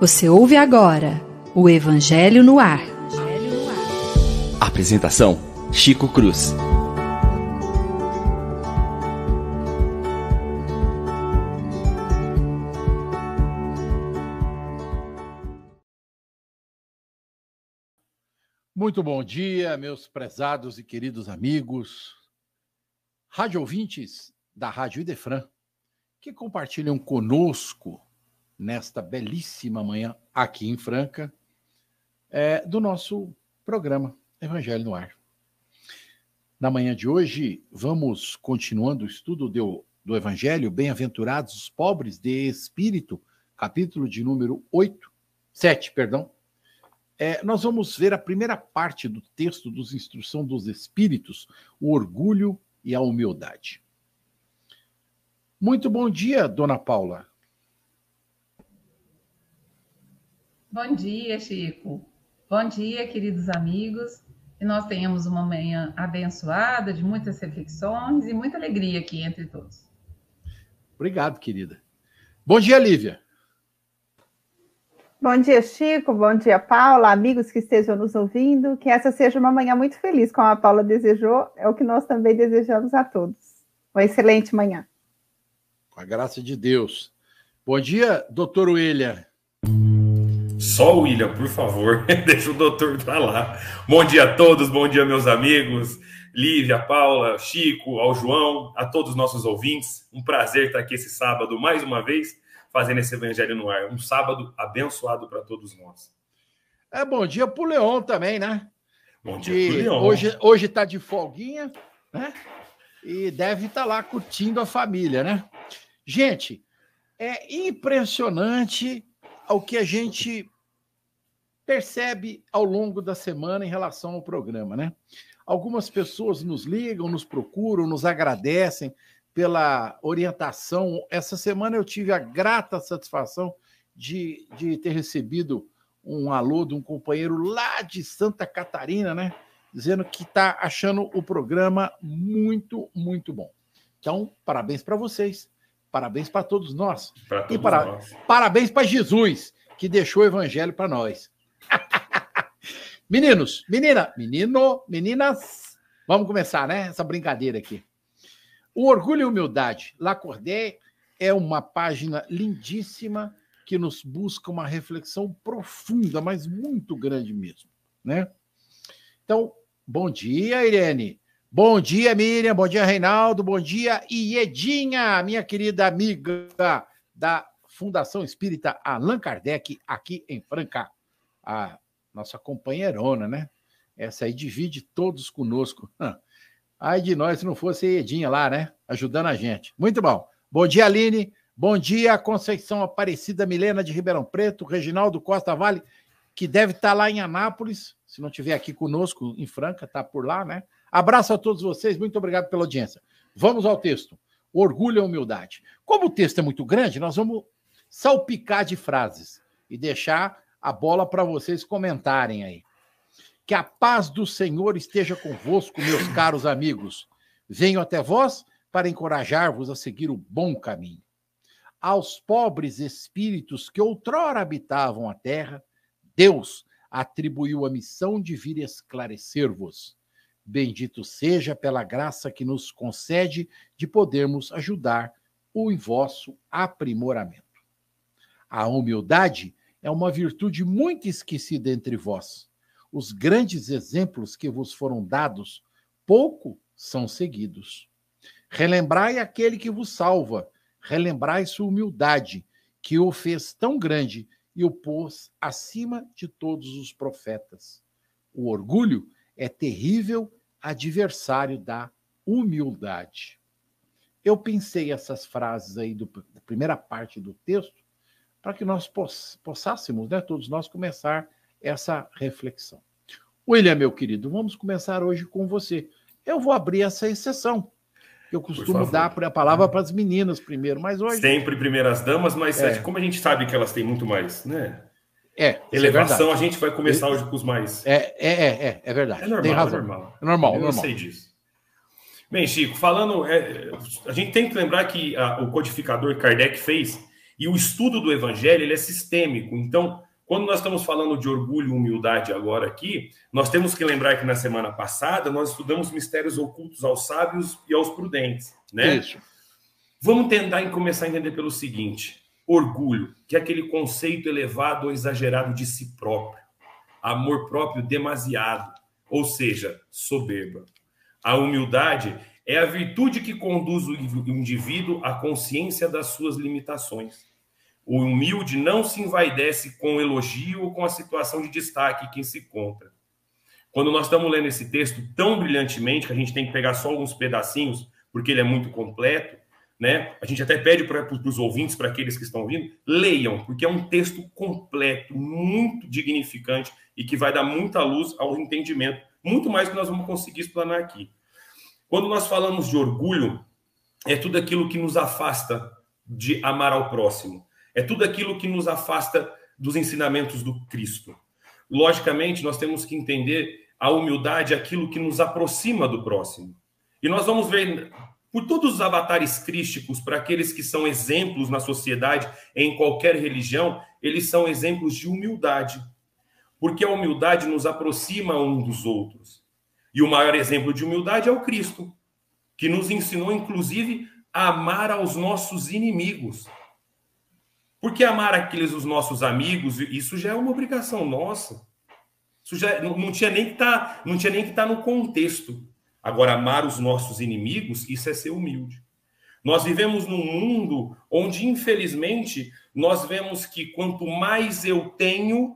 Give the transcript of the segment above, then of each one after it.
Você ouve agora o Evangelho no Ar. Apresentação: Chico Cruz. Muito bom dia, meus prezados e queridos amigos, rádio ouvintes da Rádio Idefran, que compartilham conosco nesta belíssima manhã aqui em Franca, é, do nosso programa Evangelho no Ar. Na manhã de hoje, vamos continuando o estudo do, do Evangelho, Bem-aventurados os pobres de espírito, capítulo de número 8, 7, perdão, é, nós vamos ver a primeira parte do texto dos Instrução dos Espíritos, o orgulho e a humildade. Muito bom dia, dona Paula. Bom dia, Chico. Bom dia, queridos amigos. Que nós tenhamos uma manhã abençoada, de muitas reflexões e muita alegria aqui entre todos. Obrigado, querida. Bom dia, Lívia. Bom dia, Chico. Bom dia, Paula. Amigos que estejam nos ouvindo. Que essa seja uma manhã muito feliz, como a Paula desejou. É o que nós também desejamos a todos. Uma excelente manhã. Com a graça de Deus. Bom dia, doutor William. Só o William, por favor. Deixa o doutor para lá. Bom dia a todos. Bom dia, meus amigos. Lívia, Paula, Chico, ao João, a todos os nossos ouvintes. Um prazer estar aqui esse sábado mais uma vez fazendo esse evangelho no ar. Um sábado abençoado para todos nós. É bom dia para o Leon também, né? Bom dia para Leon. Hoje hoje está de folguinha, né? E deve estar tá lá curtindo a família, né? Gente, é impressionante o que a gente percebe ao longo da semana em relação ao programa, né? Algumas pessoas nos ligam, nos procuram, nos agradecem, pela orientação. Essa semana eu tive a grata satisfação de, de ter recebido um alô de um companheiro lá de Santa Catarina, né? Dizendo que está achando o programa muito, muito bom. Então, parabéns para vocês, parabéns para todos nós. Todos e para, nós. parabéns para Jesus, que deixou o evangelho para nós. Meninos, menina, menino, meninas, vamos começar, né? Essa brincadeira aqui. O Orgulho e Humildade, Lacordaire, é uma página lindíssima que nos busca uma reflexão profunda, mas muito grande mesmo, né? Então, bom dia, Irene. Bom dia, Miriam. Bom dia, Reinaldo. Bom dia, Iedinha, minha querida amiga da Fundação Espírita Allan Kardec, aqui em Franca. A nossa companheirona, né? Essa aí divide todos conosco. Ai de nós se não fosse a Edinha lá, né? Ajudando a gente. Muito bom. Bom dia, Aline. Bom dia, Conceição Aparecida Milena de Ribeirão Preto, Reginaldo Costa Vale, que deve estar lá em Anápolis, se não estiver aqui conosco em Franca, está por lá, né? Abraço a todos vocês, muito obrigado pela audiência. Vamos ao texto. Orgulho e humildade. Como o texto é muito grande, nós vamos salpicar de frases e deixar a bola para vocês comentarem aí. Que a paz do Senhor esteja convosco, meus caros amigos. Venho até vós para encorajar-vos a seguir o bom caminho. Aos pobres espíritos que outrora habitavam a terra, Deus atribuiu a missão de vir esclarecer-vos. Bendito seja pela graça que nos concede de podermos ajudar o vosso aprimoramento. A humildade é uma virtude muito esquecida entre vós os grandes exemplos que vos foram dados, pouco são seguidos. Relembrai aquele que vos salva, relembrai sua humildade, que o fez tão grande e o pôs acima de todos os profetas. O orgulho é terrível adversário da humildade. Eu pensei essas frases aí do, da primeira parte do texto para que nós poss, possássemos, né, todos nós, começar essa reflexão. William, meu querido, vamos começar hoje com você. Eu vou abrir essa exceção. Eu costumo dar a palavra para as meninas primeiro, mas hoje. Sempre primeiras damas, mas é. como a gente sabe que elas têm muito mais, né? É. Elevação, é a gente vai começar hoje com os mais. É, é, é, é, é verdade. É normal, Tem razão. é normal. É normal, Eu normal. sei disso. Bem, Chico, falando, é, a gente tem que lembrar que a, o codificador Kardec fez e o estudo do Evangelho ele é sistêmico. Então, quando nós estamos falando de orgulho e humildade agora aqui, nós temos que lembrar que na semana passada nós estudamos mistérios ocultos aos sábios e aos prudentes, né? Isso. Vamos tentar começar a entender pelo seguinte: orgulho, que é aquele conceito elevado ou exagerado de si próprio, amor próprio demasiado, ou seja, soberba. A humildade é a virtude que conduz o indivíduo à consciência das suas limitações. O humilde não se envaidece com elogio ou com a situação de destaque que se encontra. Quando nós estamos lendo esse texto tão brilhantemente, que a gente tem que pegar só alguns pedacinhos, porque ele é muito completo, né? A gente até pede para os ouvintes, para aqueles que estão vindo, leiam, porque é um texto completo, muito dignificante e que vai dar muita luz ao entendimento, muito mais que nós vamos conseguir explanar aqui. Quando nós falamos de orgulho, é tudo aquilo que nos afasta de amar ao próximo, é tudo aquilo que nos afasta dos ensinamentos do Cristo. Logicamente, nós temos que entender a humildade, aquilo que nos aproxima do próximo. E nós vamos ver por todos os avatares crísticos, para aqueles que são exemplos na sociedade, em qualquer religião, eles são exemplos de humildade. Porque a humildade nos aproxima um dos outros. E o maior exemplo de humildade é o Cristo, que nos ensinou, inclusive, a amar aos nossos inimigos. Porque amar aqueles os nossos amigos, isso já é uma obrigação nossa. Isso já não, não tinha nem que tá, não tinha nem que estar tá no contexto. Agora, amar os nossos inimigos, isso é ser humilde. Nós vivemos num mundo onde, infelizmente, nós vemos que quanto mais eu tenho,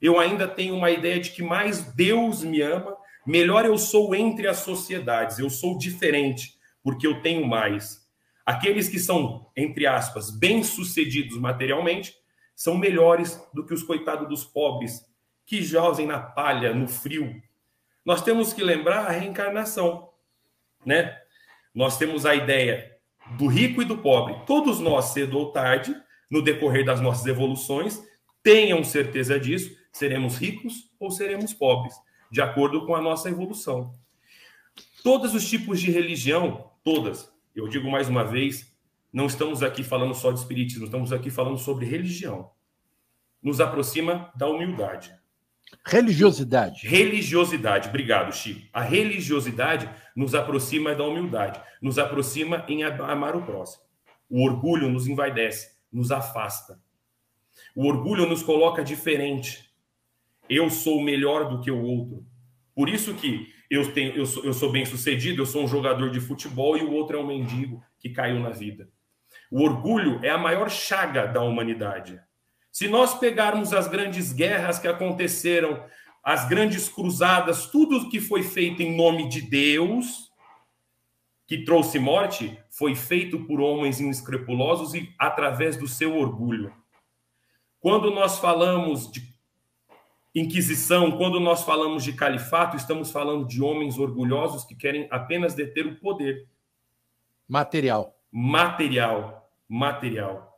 eu ainda tenho uma ideia de que mais Deus me ama, melhor eu sou entre as sociedades, eu sou diferente, porque eu tenho mais. Aqueles que são, entre aspas, bem-sucedidos materialmente, são melhores do que os coitados dos pobres, que jazem na palha, no frio, nós temos que lembrar a reencarnação, né? Nós temos a ideia do rico e do pobre. Todos nós, cedo ou tarde, no decorrer das nossas evoluções, tenham certeza disso, seremos ricos ou seremos pobres, de acordo com a nossa evolução. Todos os tipos de religião, todas, eu digo mais uma vez, não estamos aqui falando só de espiritismo, estamos aqui falando sobre religião. Nos aproxima da humildade. Religiosidade. Religiosidade, obrigado, Chico. A religiosidade nos aproxima da humildade, nos aproxima em amar o próximo. O orgulho nos envaidece, nos afasta. O orgulho nos coloca diferente. Eu sou melhor do que o outro. Por isso que eu, tenho, eu, sou, eu sou bem sucedido, eu sou um jogador de futebol e o outro é um mendigo que caiu na vida. O orgulho é a maior chaga da humanidade. Se nós pegarmos as grandes guerras que aconteceram, as grandes cruzadas, tudo que foi feito em nome de Deus, que trouxe morte, foi feito por homens inescrupulosos e através do seu orgulho. Quando nós falamos de Inquisição, quando nós falamos de califato, estamos falando de homens orgulhosos que querem apenas deter o poder. Material. Material. Material.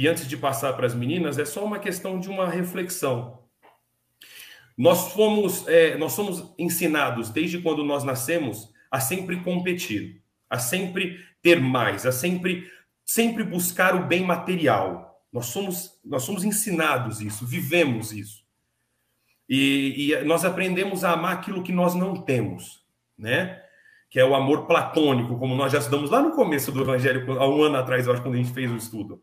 E antes de passar para as meninas, é só uma questão de uma reflexão. Nós fomos, é, nós somos ensinados desde quando nós nascemos a sempre competir, a sempre ter mais, a sempre, sempre buscar o bem material. Nós somos, nós somos ensinados isso, vivemos isso. E, e nós aprendemos a amar aquilo que nós não temos, né? Que é o amor platônico, como nós já estudamos lá no começo do Evangelho, há um ano atrás, eu acho, quando a gente fez o estudo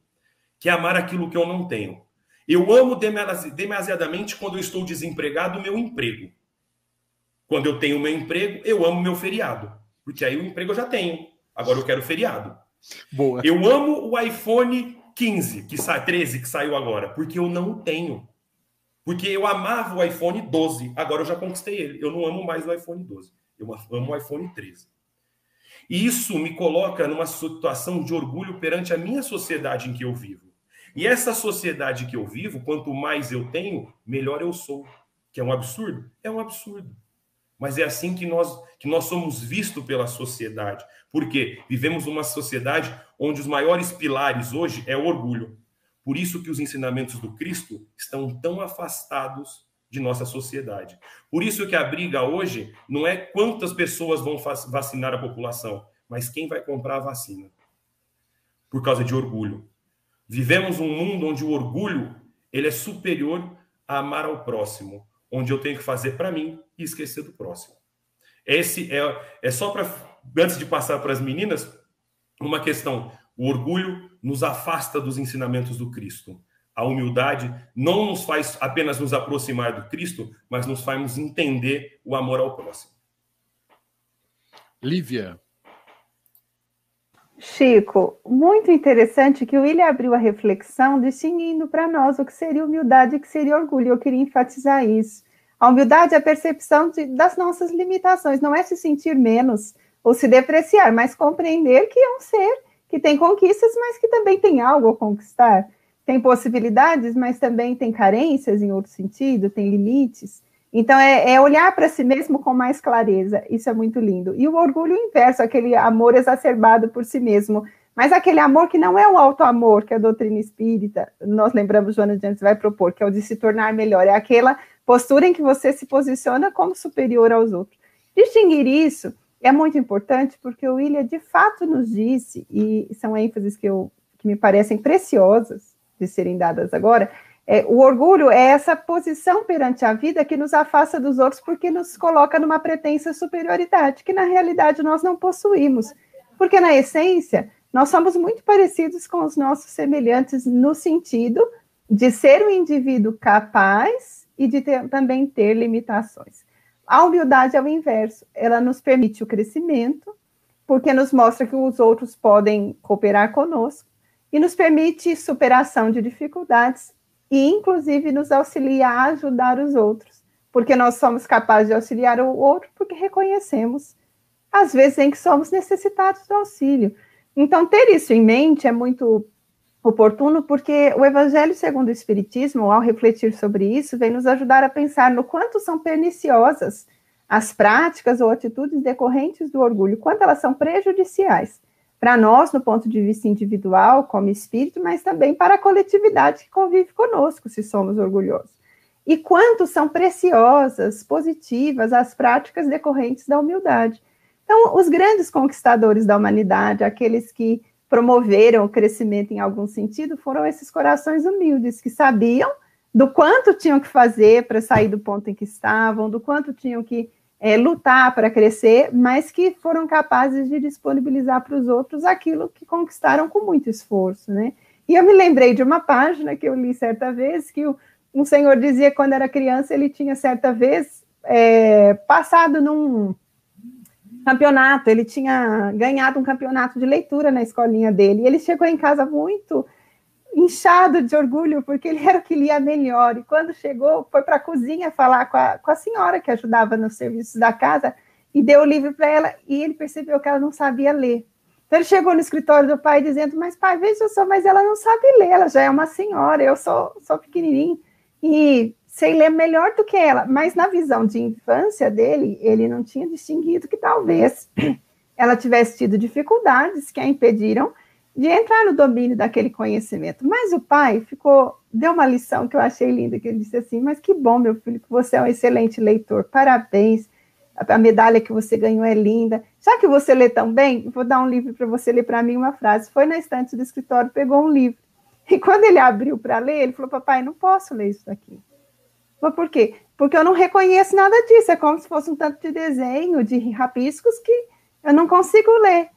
que é amar aquilo que eu não tenho. Eu amo demasiadamente quando eu estou desempregado o meu emprego. Quando eu tenho meu emprego, eu amo meu feriado. Porque aí o emprego eu já tenho. Agora eu quero feriado. Boa. Eu amo o iPhone 15, que sai 13 que saiu agora, porque eu não tenho. Porque eu amava o iPhone 12, agora eu já conquistei ele. Eu não amo mais o iPhone 12. Eu amo o iPhone 13. E isso me coloca numa situação de orgulho perante a minha sociedade em que eu vivo. E essa sociedade que eu vivo, quanto mais eu tenho, melhor eu sou. Que é um absurdo? É um absurdo. Mas é assim que nós, que nós somos vistos pela sociedade. Porque vivemos uma sociedade onde os maiores pilares hoje é o orgulho. Por isso que os ensinamentos do Cristo estão tão afastados de nossa sociedade. Por isso que a briga hoje não é quantas pessoas vão vacinar a população, mas quem vai comprar a vacina. Por causa de orgulho. Vivemos um mundo onde o orgulho ele é superior a amar ao próximo, onde eu tenho que fazer para mim e esquecer do próximo. Esse é, é só para antes de passar para as meninas, uma questão. O orgulho nos afasta dos ensinamentos do Cristo. A humildade não nos faz apenas nos aproximar do Cristo, mas nos faz entender o amor ao próximo. Lívia. Chico, muito interessante que o William abriu a reflexão distinguindo para nós o que seria humildade e o que seria orgulho. Eu queria enfatizar isso. A humildade é a percepção de, das nossas limitações, não é se sentir menos ou se depreciar, mas compreender que é um ser que tem conquistas, mas que também tem algo a conquistar. Tem possibilidades, mas também tem carências em outro sentido, tem limites. Então, é, é olhar para si mesmo com mais clareza. Isso é muito lindo. E o orgulho inverso, aquele amor exacerbado por si mesmo. Mas aquele amor que não é o auto-amor que a doutrina espírita, nós lembramos, Joana de Antes vai propor, que é o de se tornar melhor. É aquela postura em que você se posiciona como superior aos outros. Distinguir isso é muito importante porque o William de fato nos disse, e são ênfases que, eu, que me parecem preciosas de serem dadas agora, é, o orgulho é essa posição perante a vida que nos afasta dos outros porque nos coloca numa pretensa superioridade, que na realidade nós não possuímos. Porque na essência, nós somos muito parecidos com os nossos semelhantes no sentido de ser um indivíduo capaz e de ter, também ter limitações. A humildade é o inverso, ela nos permite o crescimento, porque nos mostra que os outros podem cooperar conosco e nos permite superação de dificuldades e, inclusive, nos auxilia a ajudar os outros, porque nós somos capazes de auxiliar o outro porque reconhecemos, às vezes, em que somos necessitados do auxílio. Então, ter isso em mente é muito oportuno, porque o Evangelho segundo o Espiritismo, ao refletir sobre isso, vem nos ajudar a pensar no quanto são perniciosas as práticas ou atitudes decorrentes do orgulho, quanto elas são prejudiciais para nós, no ponto de vista individual, como espírito, mas também para a coletividade que convive conosco, se somos orgulhosos. E quanto são preciosas, positivas as práticas decorrentes da humildade. Então, os grandes conquistadores da humanidade, aqueles que promoveram o crescimento em algum sentido foram esses corações humildes que sabiam do quanto tinham que fazer para sair do ponto em que estavam, do quanto tinham que é, lutar para crescer, mas que foram capazes de disponibilizar para os outros aquilo que conquistaram com muito esforço, né? E eu me lembrei de uma página que eu li certa vez que o, um senhor dizia que quando era criança ele tinha certa vez é, passado num campeonato, ele tinha ganhado um campeonato de leitura na escolinha dele. E ele chegou em casa muito inchado de orgulho, porque ele era o que lia melhor. E quando chegou, foi para a cozinha falar com a, com a senhora que ajudava nos serviços da casa e deu o livro para ela. E ele percebeu que ela não sabia ler. Então ele chegou no escritório do pai dizendo: Mas pai, veja só, mas ela não sabe ler, ela já é uma senhora, eu sou, sou pequenininho. E sei ler melhor do que ela, mas na visão de infância dele, ele não tinha distinguido que talvez ela tivesse tido dificuldades que a impediram de entrar no domínio daquele conhecimento. Mas o pai ficou, deu uma lição que eu achei linda, que ele disse assim: "Mas que bom, meu filho, que você é um excelente leitor. Parabéns. A medalha que você ganhou é linda. Já que você lê tão bem, vou dar um livro para você ler para mim uma frase. Foi na estante do escritório, pegou um livro. E quando ele abriu para ler, ele falou: "Papai, não posso ler isso daqui. Mas por quê? Porque eu não reconheço nada disso. É como se fosse um tanto de desenho, de rabiscos que eu não consigo ler.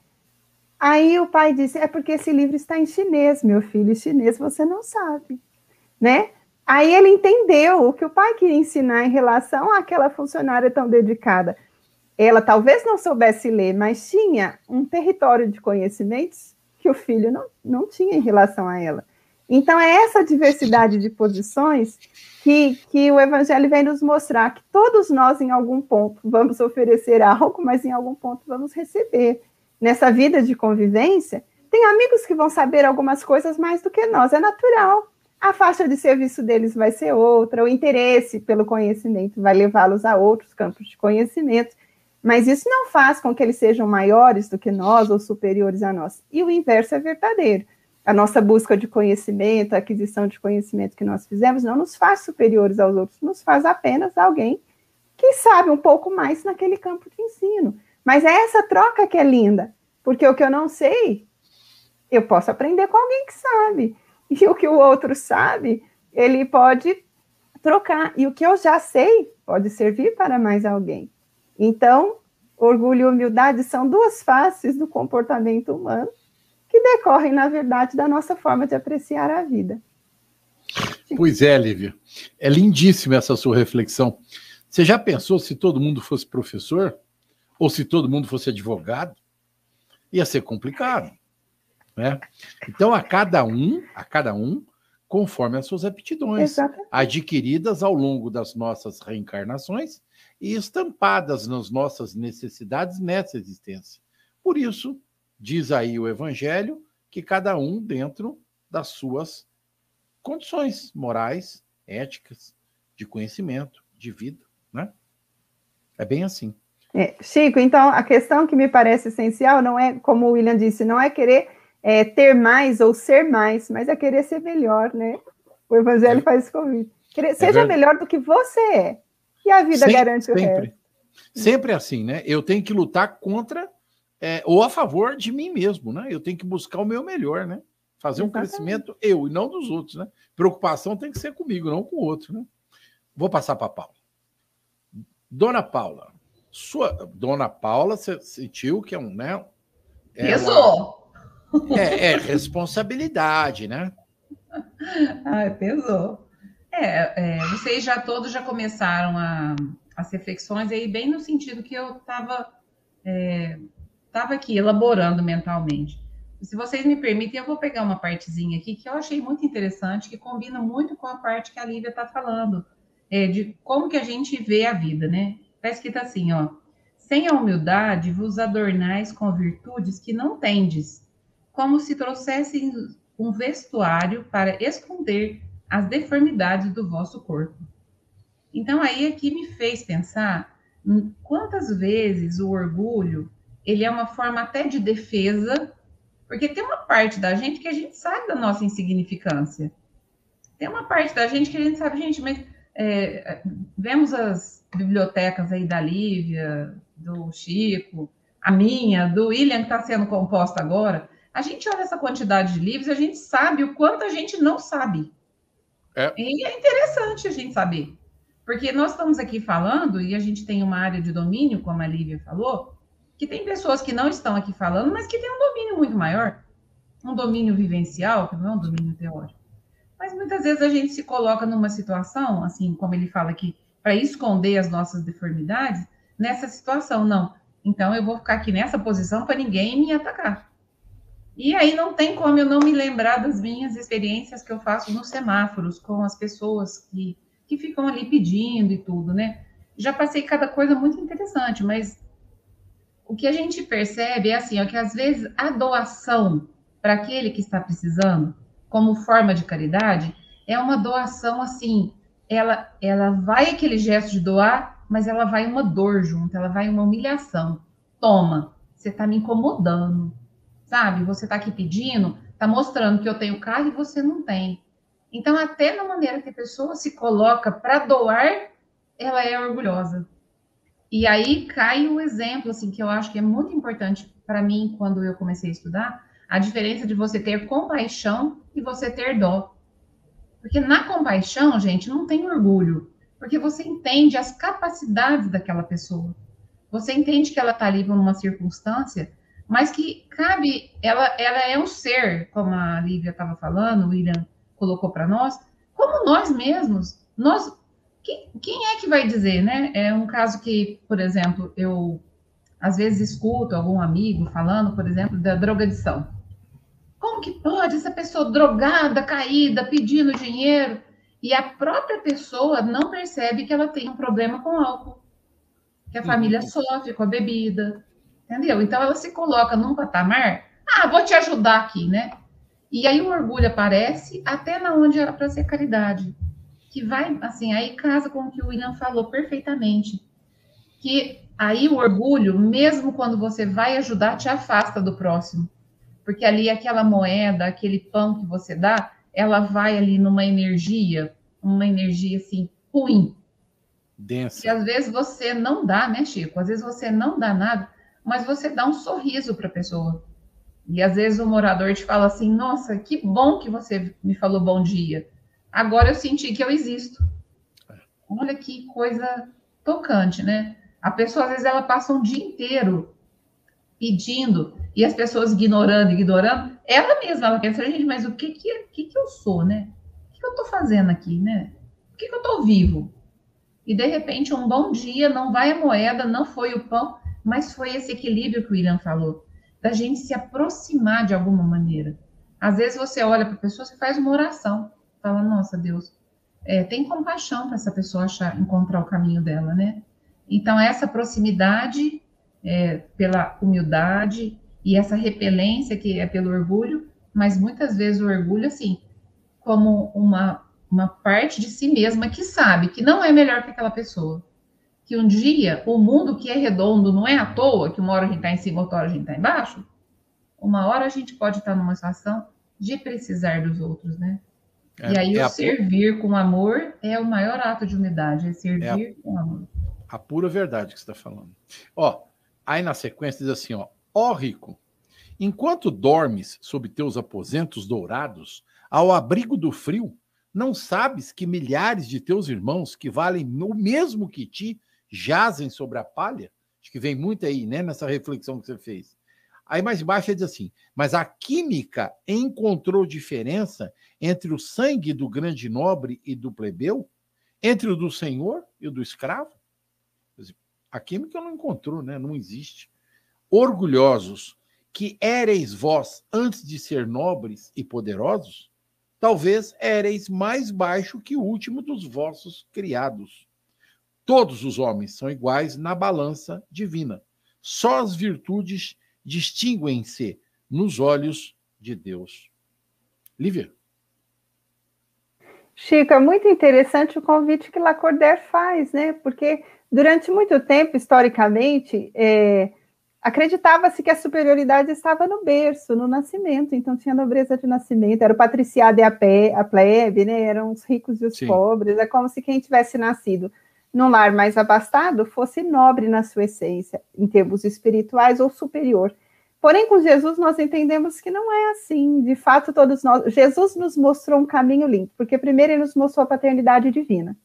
Aí o pai disse: é porque esse livro está em chinês, meu filho. Chinês você não sabe, né? Aí ele entendeu o que o pai queria ensinar em relação àquela funcionária tão dedicada. Ela talvez não soubesse ler, mas tinha um território de conhecimentos que o filho não, não tinha em relação a ela. Então, é essa diversidade de posições que, que o Evangelho vem nos mostrar que todos nós, em algum ponto, vamos oferecer algo, mas em algum ponto vamos receber. Nessa vida de convivência, tem amigos que vão saber algumas coisas mais do que nós, é natural. A faixa de serviço deles vai ser outra, o interesse pelo conhecimento vai levá-los a outros campos de conhecimento, mas isso não faz com que eles sejam maiores do que nós ou superiores a nós. E o inverso é verdadeiro. a nossa busca de conhecimento, a aquisição de conhecimento que nós fizemos, não nos faz superiores aos outros, nos faz apenas alguém que sabe um pouco mais naquele campo de ensino. Mas é essa troca que é linda, porque o que eu não sei, eu posso aprender com alguém que sabe. E o que o outro sabe, ele pode trocar. E o que eu já sei pode servir para mais alguém. Então, orgulho e humildade são duas faces do comportamento humano que decorrem, na verdade, da nossa forma de apreciar a vida. Pois é, Lívia. É lindíssima essa sua reflexão. Você já pensou se todo mundo fosse professor? Ou se todo mundo fosse advogado? Ia ser complicado. Né? Então, a cada um, a cada um, conforme as suas aptidões, Exatamente. adquiridas ao longo das nossas reencarnações e estampadas nas nossas necessidades nessa existência. Por isso, diz aí o Evangelho que cada um dentro das suas condições morais, éticas, de conhecimento, de vida, né? É bem assim. É, Chico, então a questão que me parece essencial não é, como o William disse, não é querer é, ter mais ou ser mais, mas é querer ser melhor, né? O Evangelho é. faz isso convite. Querer, é seja melhor do que você é. E a vida sempre, garante o sempre. resto. Sempre assim, né? Eu tenho que lutar contra é, ou a favor de mim mesmo, né? Eu tenho que buscar o meu melhor, né? Fazer um Exatamente. crescimento eu e não dos outros, né? Preocupação tem que ser comigo, não com o outro, né? Vou passar para Paula. Dona Paula, sua Dona Paula, você sentiu que é um, né? É pesou. Uma, é, é, responsabilidade, né? Ai, pesou. É, é, vocês já todos já começaram a, as reflexões aí bem no sentido que eu estava é, estava aqui elaborando mentalmente. Se vocês me permitem, eu vou pegar uma partezinha aqui que eu achei muito interessante, que combina muito com a parte que a Lívia está falando, é, de como que a gente vê a vida, né? Está escrito assim, ó. Sem a humildade vos adornais com virtudes que não tendes, como se trouxessem um vestuário para esconder as deformidades do vosso corpo. Então aí aqui me fez pensar quantas vezes o orgulho ele é uma forma até de defesa, porque tem uma parte da gente que a gente sabe da nossa insignificância. Tem uma parte da gente que a gente sabe, gente, mas é, vemos as bibliotecas aí da Lívia, do Chico, a minha, do William, que está sendo composta agora. A gente olha essa quantidade de livros e a gente sabe o quanto a gente não sabe. É. E é interessante a gente saber. Porque nós estamos aqui falando, e a gente tem uma área de domínio, como a Lívia falou, que tem pessoas que não estão aqui falando, mas que têm um domínio muito maior, um domínio vivencial, que não é um domínio teórico. Mas muitas vezes a gente se coloca numa situação, assim, como ele fala aqui, para esconder as nossas deformidades, nessa situação, não. Então eu vou ficar aqui nessa posição para ninguém me atacar. E aí não tem como eu não me lembrar das minhas experiências que eu faço nos semáforos com as pessoas que, que ficam ali pedindo e tudo, né? Já passei cada coisa muito interessante, mas o que a gente percebe é assim, ó, que às vezes a doação para aquele que está precisando, como forma de caridade, é uma doação assim, ela, ela vai aquele gesto de doar, mas ela vai uma dor junto, ela vai uma humilhação. Toma, você está me incomodando, sabe? Você está aqui pedindo, está mostrando que eu tenho carro e você não tem. Então, até na maneira que a pessoa se coloca para doar, ela é orgulhosa. E aí cai o exemplo, assim, que eu acho que é muito importante para mim quando eu comecei a estudar, a diferença de você ter compaixão e você ter dó. Porque na compaixão, gente, não tem orgulho, porque você entende as capacidades daquela pessoa. Você entende que ela está ali por uma circunstância, mas que cabe, ela, ela é um ser, como a Lívia estava falando, o William colocou para nós, como nós mesmos. Nós quem, quem é que vai dizer, né? É um caso que, por exemplo, eu às vezes escuto algum amigo falando, por exemplo, da drogadição. Como que pode essa pessoa drogada, caída, pedindo dinheiro, e a própria pessoa não percebe que ela tem um problema com álcool, que a família uhum. sofre com a bebida, entendeu? Então ela se coloca num patamar, ah, vou te ajudar aqui, né? E aí o orgulho aparece até na onde era para ser caridade que vai, assim, aí casa com o que o William falou perfeitamente. Que aí o orgulho, mesmo quando você vai ajudar, te afasta do próximo. Porque ali aquela moeda, aquele pão que você dá, ela vai ali numa energia, uma energia assim ruim. Densa. E às vezes você não dá, né, Chico? Às vezes você não dá nada, mas você dá um sorriso para a pessoa. E às vezes o morador te fala assim: Nossa, que bom que você me falou bom dia. Agora eu senti que eu existo. Olha que coisa tocante, né? A pessoa, às vezes, ela passa um dia inteiro pedindo e as pessoas ignorando, ignorando. Ela mesma, ela quer saber, gente, mas o que que, que, que eu sou, né? O que, que eu tô fazendo aqui, né? Por que, que eu tô vivo? E de repente, um bom dia, não vai a moeda, não foi o pão, mas foi esse equilíbrio que o William falou, da gente se aproximar de alguma maneira. Às vezes você olha para a pessoa, você faz uma oração, fala, nossa Deus, é, tem compaixão para essa pessoa achar, encontrar o caminho dela, né? Então, essa proximidade é, pela humildade e essa repelência que é pelo orgulho, mas muitas vezes o orgulho, assim, como uma, uma parte de si mesma que sabe que não é melhor que aquela pessoa. Que um dia o mundo que é redondo não é à toa, que uma hora a gente está em cima, outra hora a gente está embaixo. Uma hora a gente pode estar numa situação de precisar dos outros, né? É, e aí é o servir com amor é o maior ato de unidade, é servir é a, com amor. A pura verdade que você está falando. Ó, aí na sequência diz assim, ó, ó rico, enquanto dormes sob teus aposentos dourados, ao abrigo do frio, não sabes que milhares de teus irmãos que valem o mesmo que ti jazem sobre a palha? Acho que vem muito aí, né, nessa reflexão que você fez. Aí mais embaixo ele diz assim: mas a química encontrou diferença entre o sangue do grande nobre e do plebeu, entre o do senhor e o do escravo? A química não encontrou, né? Não existe. Orgulhosos que éreis vós antes de ser nobres e poderosos, talvez éreis mais baixo que o último dos vossos criados. Todos os homens são iguais na balança divina. Só as virtudes distinguem-se nos olhos de Deus. Lívia. Chico, é muito interessante o convite que Lacordaire faz, né? Porque durante muito tempo, historicamente, é, acreditava-se que a superioridade estava no berço, no nascimento. Então tinha nobreza de nascimento, era o patriciado e a, pé, a plebe, né? Eram os ricos e os Sim. pobres. É como se quem tivesse nascido num lar mais abastado fosse nobre na sua essência, em termos espirituais ou superior. Porém, com Jesus nós entendemos que não é assim. De fato, todos nós. Jesus nos mostrou um caminho limpo, porque primeiro ele nos mostrou a paternidade divina.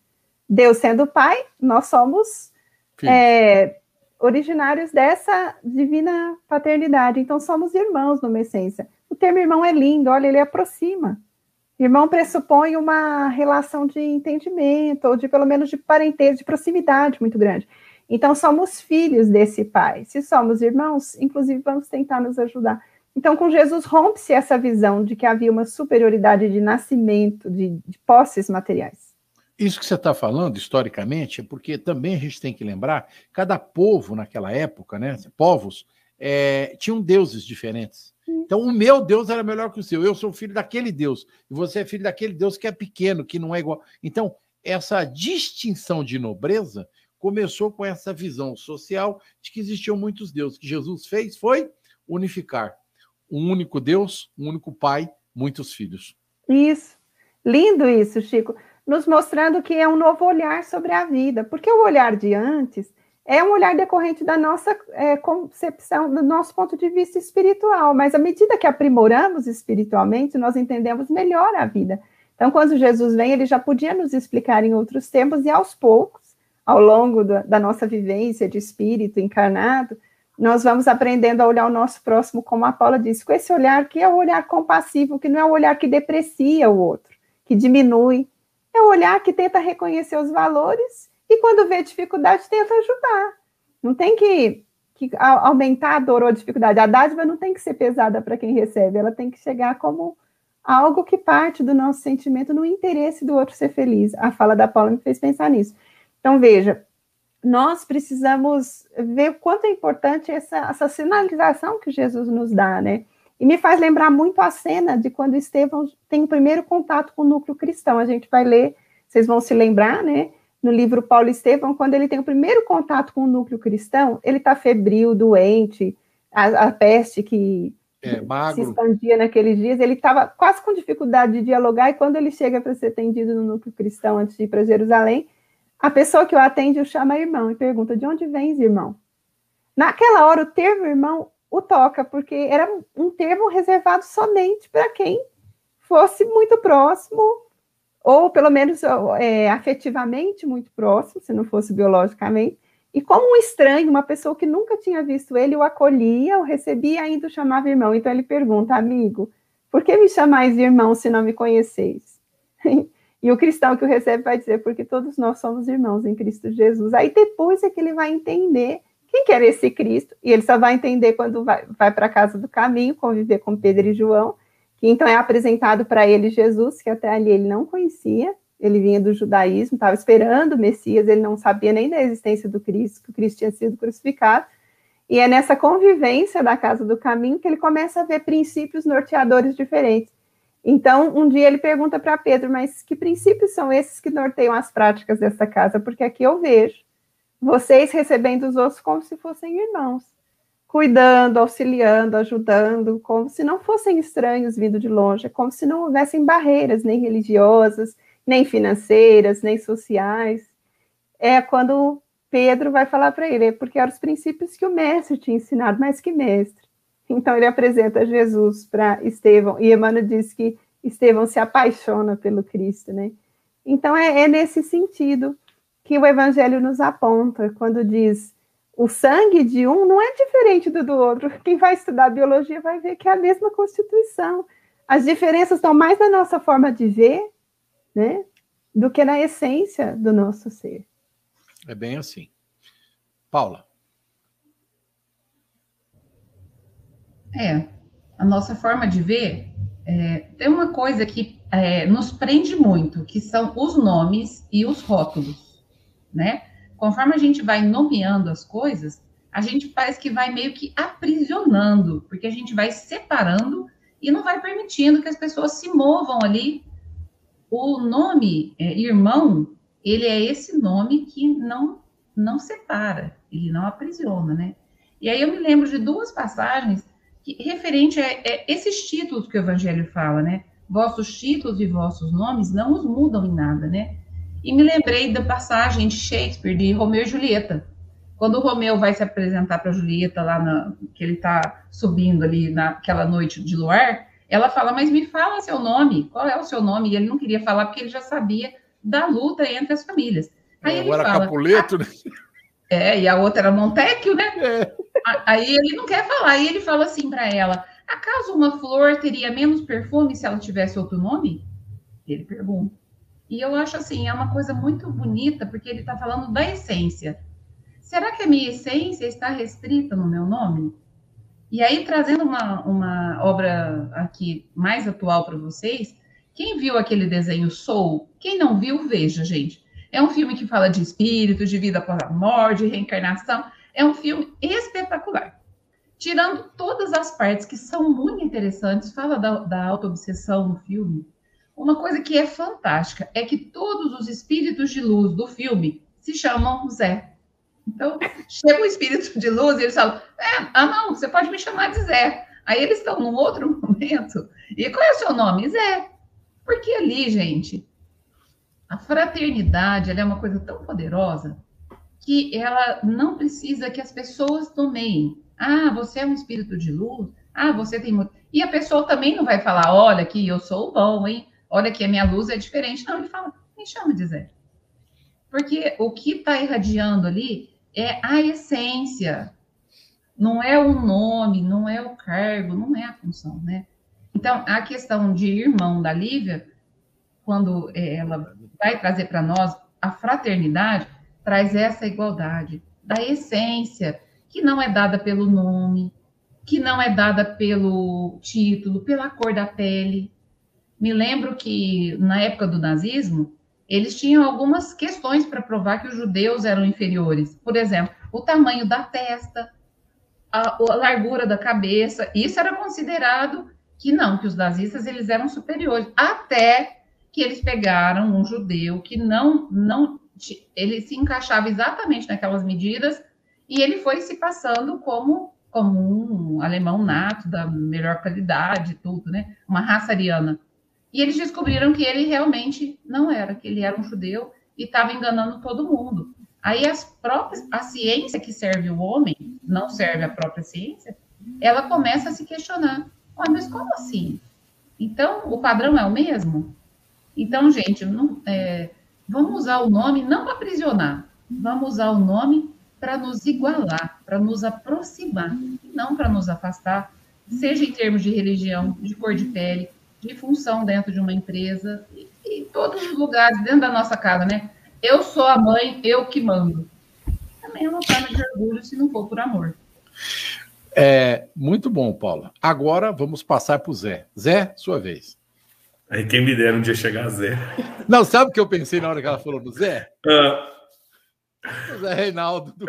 Deus sendo Pai, nós somos é, originários dessa divina paternidade. Então, somos irmãos numa essência. O termo irmão é lindo, olha, ele aproxima. Irmão pressupõe uma relação de entendimento, ou de pelo menos de parentesco, de proximidade muito grande. Então, somos filhos desse pai. Se somos irmãos, inclusive vamos tentar nos ajudar. Então, com Jesus, rompe-se essa visão de que havia uma superioridade de nascimento, de, de posses materiais. Isso que você está falando, historicamente, é porque também a gente tem que lembrar, cada povo naquela época, né, povos, é, tinham deuses diferentes. Então, o meu Deus era melhor que o seu. Eu sou filho daquele Deus. E você é filho daquele Deus que é pequeno, que não é igual. Então, essa distinção de nobreza começou com essa visão social de que existiam muitos deuses. O que Jesus fez foi unificar um único Deus, um único Pai, muitos filhos. Isso. Lindo isso, Chico. Nos mostrando que é um novo olhar sobre a vida. Porque o olhar de antes é um olhar decorrente da nossa é, concepção, do nosso ponto de vista espiritual, mas à medida que aprimoramos espiritualmente, nós entendemos melhor a vida. Então, quando Jesus vem, ele já podia nos explicar em outros tempos, e aos poucos, ao longo da, da nossa vivência de espírito encarnado, nós vamos aprendendo a olhar o nosso próximo, como a Paula disse, com esse olhar que é o olhar compassivo, que não é o olhar que deprecia o outro, que diminui, é o olhar que tenta reconhecer os valores e quando vê dificuldade, tenta ajudar. Não tem que, que aumentar a dor ou a dificuldade. A dádiva não tem que ser pesada para quem recebe, ela tem que chegar como algo que parte do nosso sentimento no interesse do outro ser feliz. A fala da Paula me fez pensar nisso. Então, veja, nós precisamos ver o quanto é importante essa, essa sinalização que Jesus nos dá, né? E me faz lembrar muito a cena de quando Estevão tem o primeiro contato com o núcleo cristão. A gente vai ler, vocês vão se lembrar, né? no livro Paulo Estevão, quando ele tem o primeiro contato com o núcleo cristão, ele está febril, doente, a, a, peste que é, se expandia naqueles dias. Ele estava quase com dificuldade de dialogar, e quando ele chega para ser atendido no núcleo cristão antes de ir para Jerusalém, a pessoa que o atende o chama irmão e pergunta: De onde vens, irmão? Naquela hora, o termo irmão o toca, porque era um termo reservado somente para quem fosse muito próximo, ou pelo menos é, afetivamente muito próximo, se não fosse biologicamente. E como um estranho, uma pessoa que nunca tinha visto ele, o acolhia, o recebia e ainda o chamava irmão. Então ele pergunta, amigo, por que me chamais de irmão se não me conheceis? e o cristão que o recebe vai dizer, porque todos nós somos irmãos em Cristo Jesus. Aí depois é que ele vai entender quem que era esse Cristo, e ele só vai entender quando vai, vai para a casa do caminho, conviver com Pedro e João, que então é apresentado para ele Jesus, que até ali ele não conhecia, ele vinha do judaísmo, estava esperando o Messias, ele não sabia nem da existência do Cristo, que o Cristo tinha sido crucificado, e é nessa convivência da casa do caminho que ele começa a ver princípios norteadores diferentes. Então, um dia ele pergunta para Pedro, mas que princípios são esses que norteiam as práticas dessa casa? Porque aqui eu vejo vocês recebendo os outros como se fossem irmãos, cuidando, auxiliando, ajudando, como se não fossem estranhos vindo de longe, como se não houvessem barreiras, nem religiosas, nem financeiras, nem sociais. É quando Pedro vai falar para ele, é porque eram os princípios que o mestre tinha ensinado, mais que mestre. Então ele apresenta Jesus para Estevão, e Emmanuel diz que Estevão se apaixona pelo Cristo, né? Então é, é nesse sentido que o Evangelho nos aponta quando diz o sangue de um não é diferente do do outro. Quem vai estudar biologia vai ver que é a mesma constituição. As diferenças estão mais na nossa forma de ver, né, do que na essência do nosso ser. É bem assim. Paula. É, a nossa forma de ver é, tem uma coisa que é, nos prende muito, que são os nomes e os rótulos né? Conforme a gente vai nomeando as coisas, a gente parece que vai meio que aprisionando, porque a gente vai separando e não vai permitindo que as pessoas se movam ali. O nome é, irmão, ele é esse nome que não não separa, ele não aprisiona, né? E aí eu me lembro de duas passagens que referente a, a esses títulos que o Evangelho fala, né? Vossos títulos e vossos nomes não os mudam em nada, né? E me lembrei da passagem de Shakespeare, de Romeu e Julieta. Quando o Romeu vai se apresentar para Julieta lá na, que ele está subindo ali naquela noite de luar, ela fala: Mas me fala seu nome, qual é o seu nome? E ele não queria falar porque ele já sabia da luta entre as famílias. Aí ele era fala, Capuleto, né? É, e a outra era Montecchio, né? É. Aí ele não quer falar, e ele fala assim para ela: Acaso uma flor teria menos perfume se ela tivesse outro nome? Ele pergunta. E eu acho assim, é uma coisa muito bonita, porque ele está falando da essência. Será que a minha essência está restrita no meu nome? E aí, trazendo uma, uma obra aqui mais atual para vocês, quem viu aquele desenho Soul? Quem não viu, veja, gente. É um filme que fala de espírito, de vida após a morte, reencarnação. É um filme espetacular. Tirando todas as partes que são muito interessantes, fala da, da auto-obsessão no filme, uma coisa que é fantástica é que todos os espíritos de luz do filme se chamam Zé. Então, chega um espírito de luz e eles falam: é, Ah, não, você pode me chamar de Zé. Aí eles estão num outro momento. E qual é o seu nome? Zé. Porque ali, gente, a fraternidade é uma coisa tão poderosa que ela não precisa que as pessoas nomeiem. Ah, você é um espírito de luz. Ah, você tem muito. E a pessoa também não vai falar: olha, aqui eu sou bom, hein? Olha que a minha luz é diferente. Não, ele fala, me chama de Zé. Porque o que está irradiando ali é a essência, não é o nome, não é o cargo, não é a função, né? Então, a questão de irmão da Lívia, quando é, ela vai trazer para nós a fraternidade, traz essa igualdade da essência, que não é dada pelo nome, que não é dada pelo título, pela cor da pele, me lembro que na época do nazismo, eles tinham algumas questões para provar que os judeus eram inferiores. Por exemplo, o tamanho da testa, a, a, largura da cabeça. Isso era considerado que não, que os nazistas eles eram superiores. Até que eles pegaram um judeu que não, não ele se encaixava exatamente naquelas medidas e ele foi se passando como comum, um alemão nato, da melhor qualidade, tudo, né? Uma raça ariana. E eles descobriram que ele realmente não era, que ele era um judeu e estava enganando todo mundo. Aí as próprias, a ciência que serve o homem, não serve a própria ciência, ela começa a se questionar. mas como assim? Então, o padrão é o mesmo? Então, gente, não, é, vamos usar o nome não para aprisionar, vamos usar o nome para nos igualar, para nos aproximar, não para nos afastar, seja em termos de religião, de cor de pele, de função dentro de uma empresa, e, em todos os lugares, dentro da nossa casa, né? Eu sou a mãe, eu que mando. Também é uma forma de orgulho, se não for por amor. É, muito bom, Paula. Agora vamos passar para o Zé. Zé, sua vez. Aí quem me dera um dia chegar a Zé. Não, sabe o que eu pensei na hora que ela falou do Zé? Ah. Zé Reinaldo do.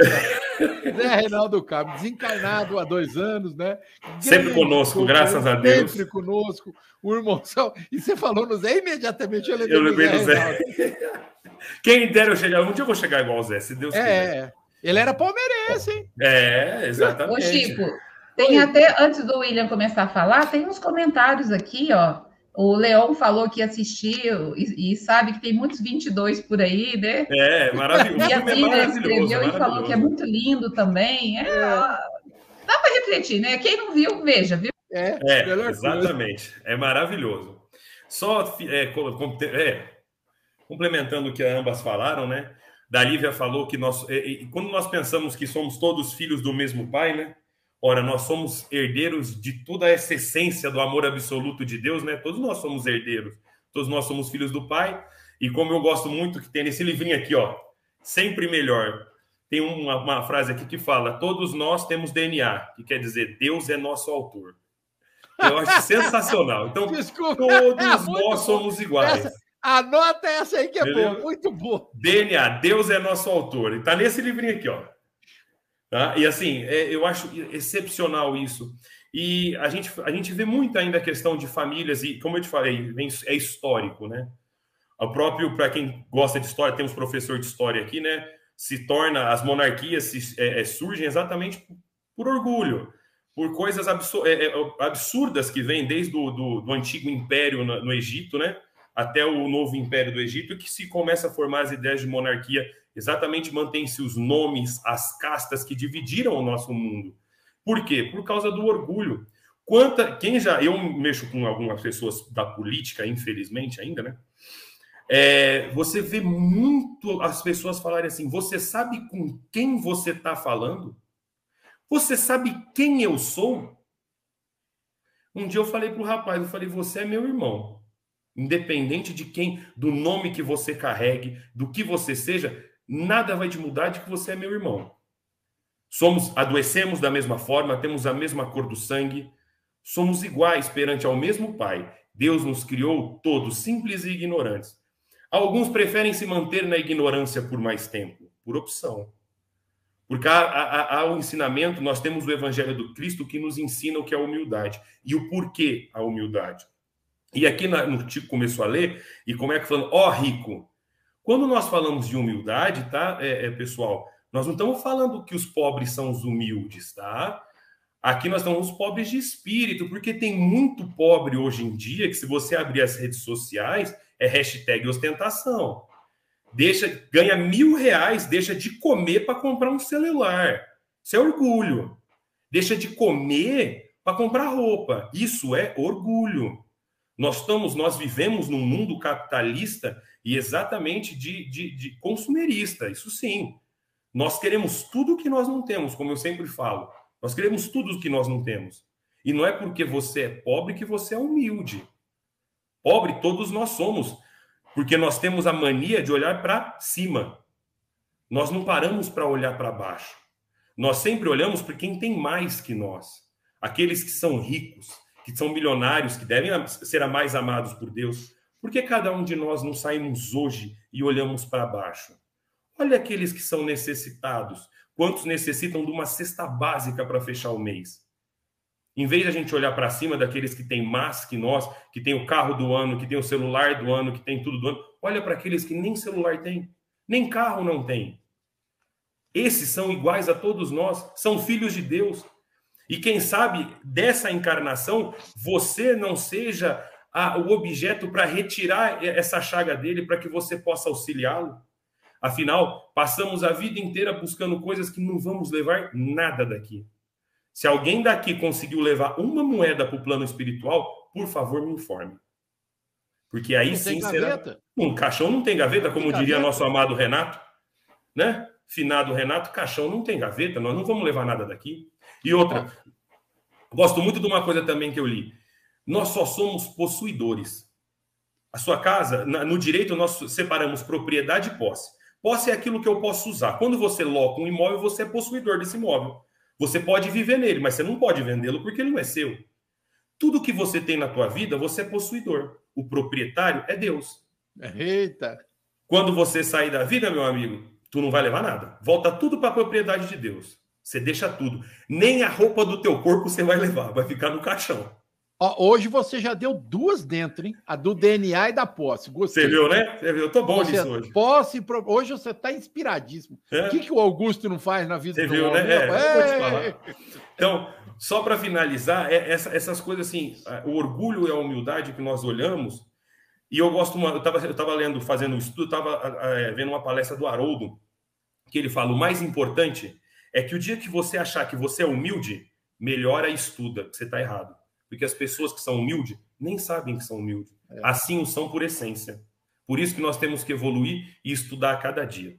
Zé Reinaldo do Cabo, desencarnado há dois anos, né? Sempre conosco, graças a Deus. Sempre conosco, o irmão. E você falou no Zé, imediatamente eu lembrei, eu lembrei do Zé. Do Zé. Quem dera eu chegar, um dia eu vou chegar igual o Zé, se Deus é, quiser. É, ele era palmeirense, hein? É, exatamente. Ô, Chico, tem até, antes do William começar a falar, tem uns comentários aqui, ó. O Leão falou que assistiu e, e, sabe que tem muitos 22 por aí, né? É, maravilhoso. E a Bíblia é escreveu e falou que é muito lindo também. É, é. Dá para refletir, né? Quem não viu, veja, viu? É, é exatamente. Coisa. É maravilhoso. Só é, é, complementando o que ambas falaram, né? Da Lívia falou que nós, quando nós pensamos que somos todos filhos do mesmo pai, né? Ora, nós somos herdeiros de toda essa essência do amor absoluto de Deus, né? Todos nós somos herdeiros, todos nós somos filhos do Pai. E como eu gosto muito que tem nesse livrinho aqui, ó, sempre melhor. Tem uma, uma frase aqui que fala: todos nós temos DNA, que quer dizer Deus é nosso autor. Eu acho sensacional. Então, Desculpa, todos nós somos iguais. Essa, anota essa aí que é boa, muito boa. DNA, Deus é nosso autor. E tá nesse livrinho aqui, ó. Tá? E assim, é, eu acho excepcional isso. E a gente, a gente vê muito ainda a questão de famílias, e como eu te falei, é histórico, né? O próprio, para quem gosta de história, temos professor de história aqui, né? Se torna, as monarquias se, é, é, surgem exatamente por, orgulho, por coisas absur é, é, absurdas que vêm desde o do, do antigo império no, no Egito, né? Até o novo império do Egito, que se começa a formar as ideias de monarquia exatamente mantém-se os nomes, as castas que dividiram o nosso mundo. Por quê? Por causa do orgulho. Quanta, quem já eu mexo com algumas pessoas da política, infelizmente ainda, né? É, você vê muito as pessoas falarem assim: você sabe com quem você está falando? Você sabe quem eu sou? Um dia eu falei para o rapaz, eu falei, você é meu irmão. Independente de quem, do nome que você carregue, do que você seja, nada vai te mudar de que você é meu irmão. Somos, adoecemos da mesma forma, temos a mesma cor do sangue, somos iguais perante ao mesmo Pai. Deus nos criou todos simples e ignorantes. Alguns preferem se manter na ignorância por mais tempo, por opção. Porque há, há, há, o ensinamento, nós temos o Evangelho do Cristo que nos ensina o que é humildade e o porquê a humildade. E aqui no Tico começou a ler, e como é que falando, ó oh, rico, quando nós falamos de humildade, tá, é, é, pessoal, nós não estamos falando que os pobres são os humildes, tá? Aqui nós estamos os pobres de espírito, porque tem muito pobre hoje em dia que, se você abrir as redes sociais, é hashtag ostentação. Deixa, ganha mil reais, deixa de comer para comprar um celular. Isso é orgulho. Deixa de comer para comprar roupa. Isso é orgulho. Nós estamos, nós vivemos num mundo capitalista e exatamente de, de, de consumerista, isso sim. Nós queremos tudo que nós não temos, como eu sempre falo. Nós queremos tudo que nós não temos. E não é porque você é pobre que você é humilde. Pobre todos nós somos, porque nós temos a mania de olhar para cima. Nós não paramos para olhar para baixo. Nós sempre olhamos para quem tem mais que nós. Aqueles que são ricos, que são milionários, que devem ser mais amados por Deus, por que cada um de nós não saímos hoje e olhamos para baixo? Olha aqueles que são necessitados. Quantos necessitam de uma cesta básica para fechar o mês? Em vez de a gente olhar para cima daqueles que têm mais que nós, que tem o carro do ano, que tem o celular do ano, que tem tudo do ano, olha para aqueles que nem celular têm, nem carro não tem. Esses são iguais a todos nós, são filhos de Deus. E quem sabe dessa encarnação você não seja a, o objeto para retirar essa chaga dele para que você possa auxiliá-lo. Afinal, passamos a vida inteira buscando coisas que não vamos levar nada daqui. Se alguém daqui conseguiu levar uma moeda para o plano espiritual, por favor, me informe. Porque aí não sim será. Um caixão não tem gaveta, como diria gaveta. nosso amado Renato, né? Finado Renato, caixão não tem gaveta, nós não vamos levar nada daqui. E outra, gosto muito de uma coisa também que eu li. Nós só somos possuidores. A sua casa, no direito, nós separamos propriedade e posse. Posse é aquilo que eu posso usar. Quando você loca um imóvel, você é possuidor desse imóvel. Você pode viver nele, mas você não pode vendê-lo porque ele não é seu. Tudo que você tem na tua vida, você é possuidor. O proprietário é Deus. Eita! Quando você sair da vida, meu amigo, tu não vai levar nada. Volta tudo para a propriedade de Deus. Você deixa tudo. Nem a roupa do teu corpo você vai levar, vai ficar no caixão. Ó, hoje você já deu duas dentro, hein? A do DNA e da posse. Gostei. Você viu, né? Você viu? Eu tô bom você, nisso hoje. Posse, hoje você tá inspiradíssimo. É? O que, que o Augusto não faz na vida você do viu, homem? Né? É, é. Então, só para finalizar, é, essa, essas coisas assim, o orgulho e a humildade que nós olhamos, e eu gosto, uma, eu estava eu tava lendo, fazendo um estudo, estava vendo uma palestra do Haroldo, que ele fala: o mais importante é que o dia que você achar que você é humilde, melhora e estuda, que você está errado. Porque as pessoas que são humildes nem sabem que são humildes. É. Assim o são por essência. Por isso que nós temos que evoluir e estudar a cada dia.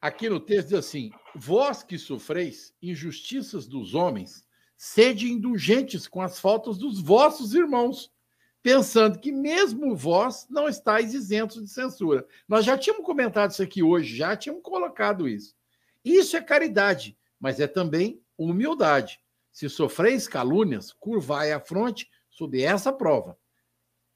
Aqui no texto diz assim: Vós que sofreis injustiças dos homens, sede indulgentes com as faltas dos vossos irmãos, pensando que mesmo vós não estáis isentos de censura. Nós já tínhamos comentado isso aqui hoje, já tínhamos colocado isso. Isso é caridade, mas é também humildade. Se sofreis calúnias, curvai a fronte sob essa prova.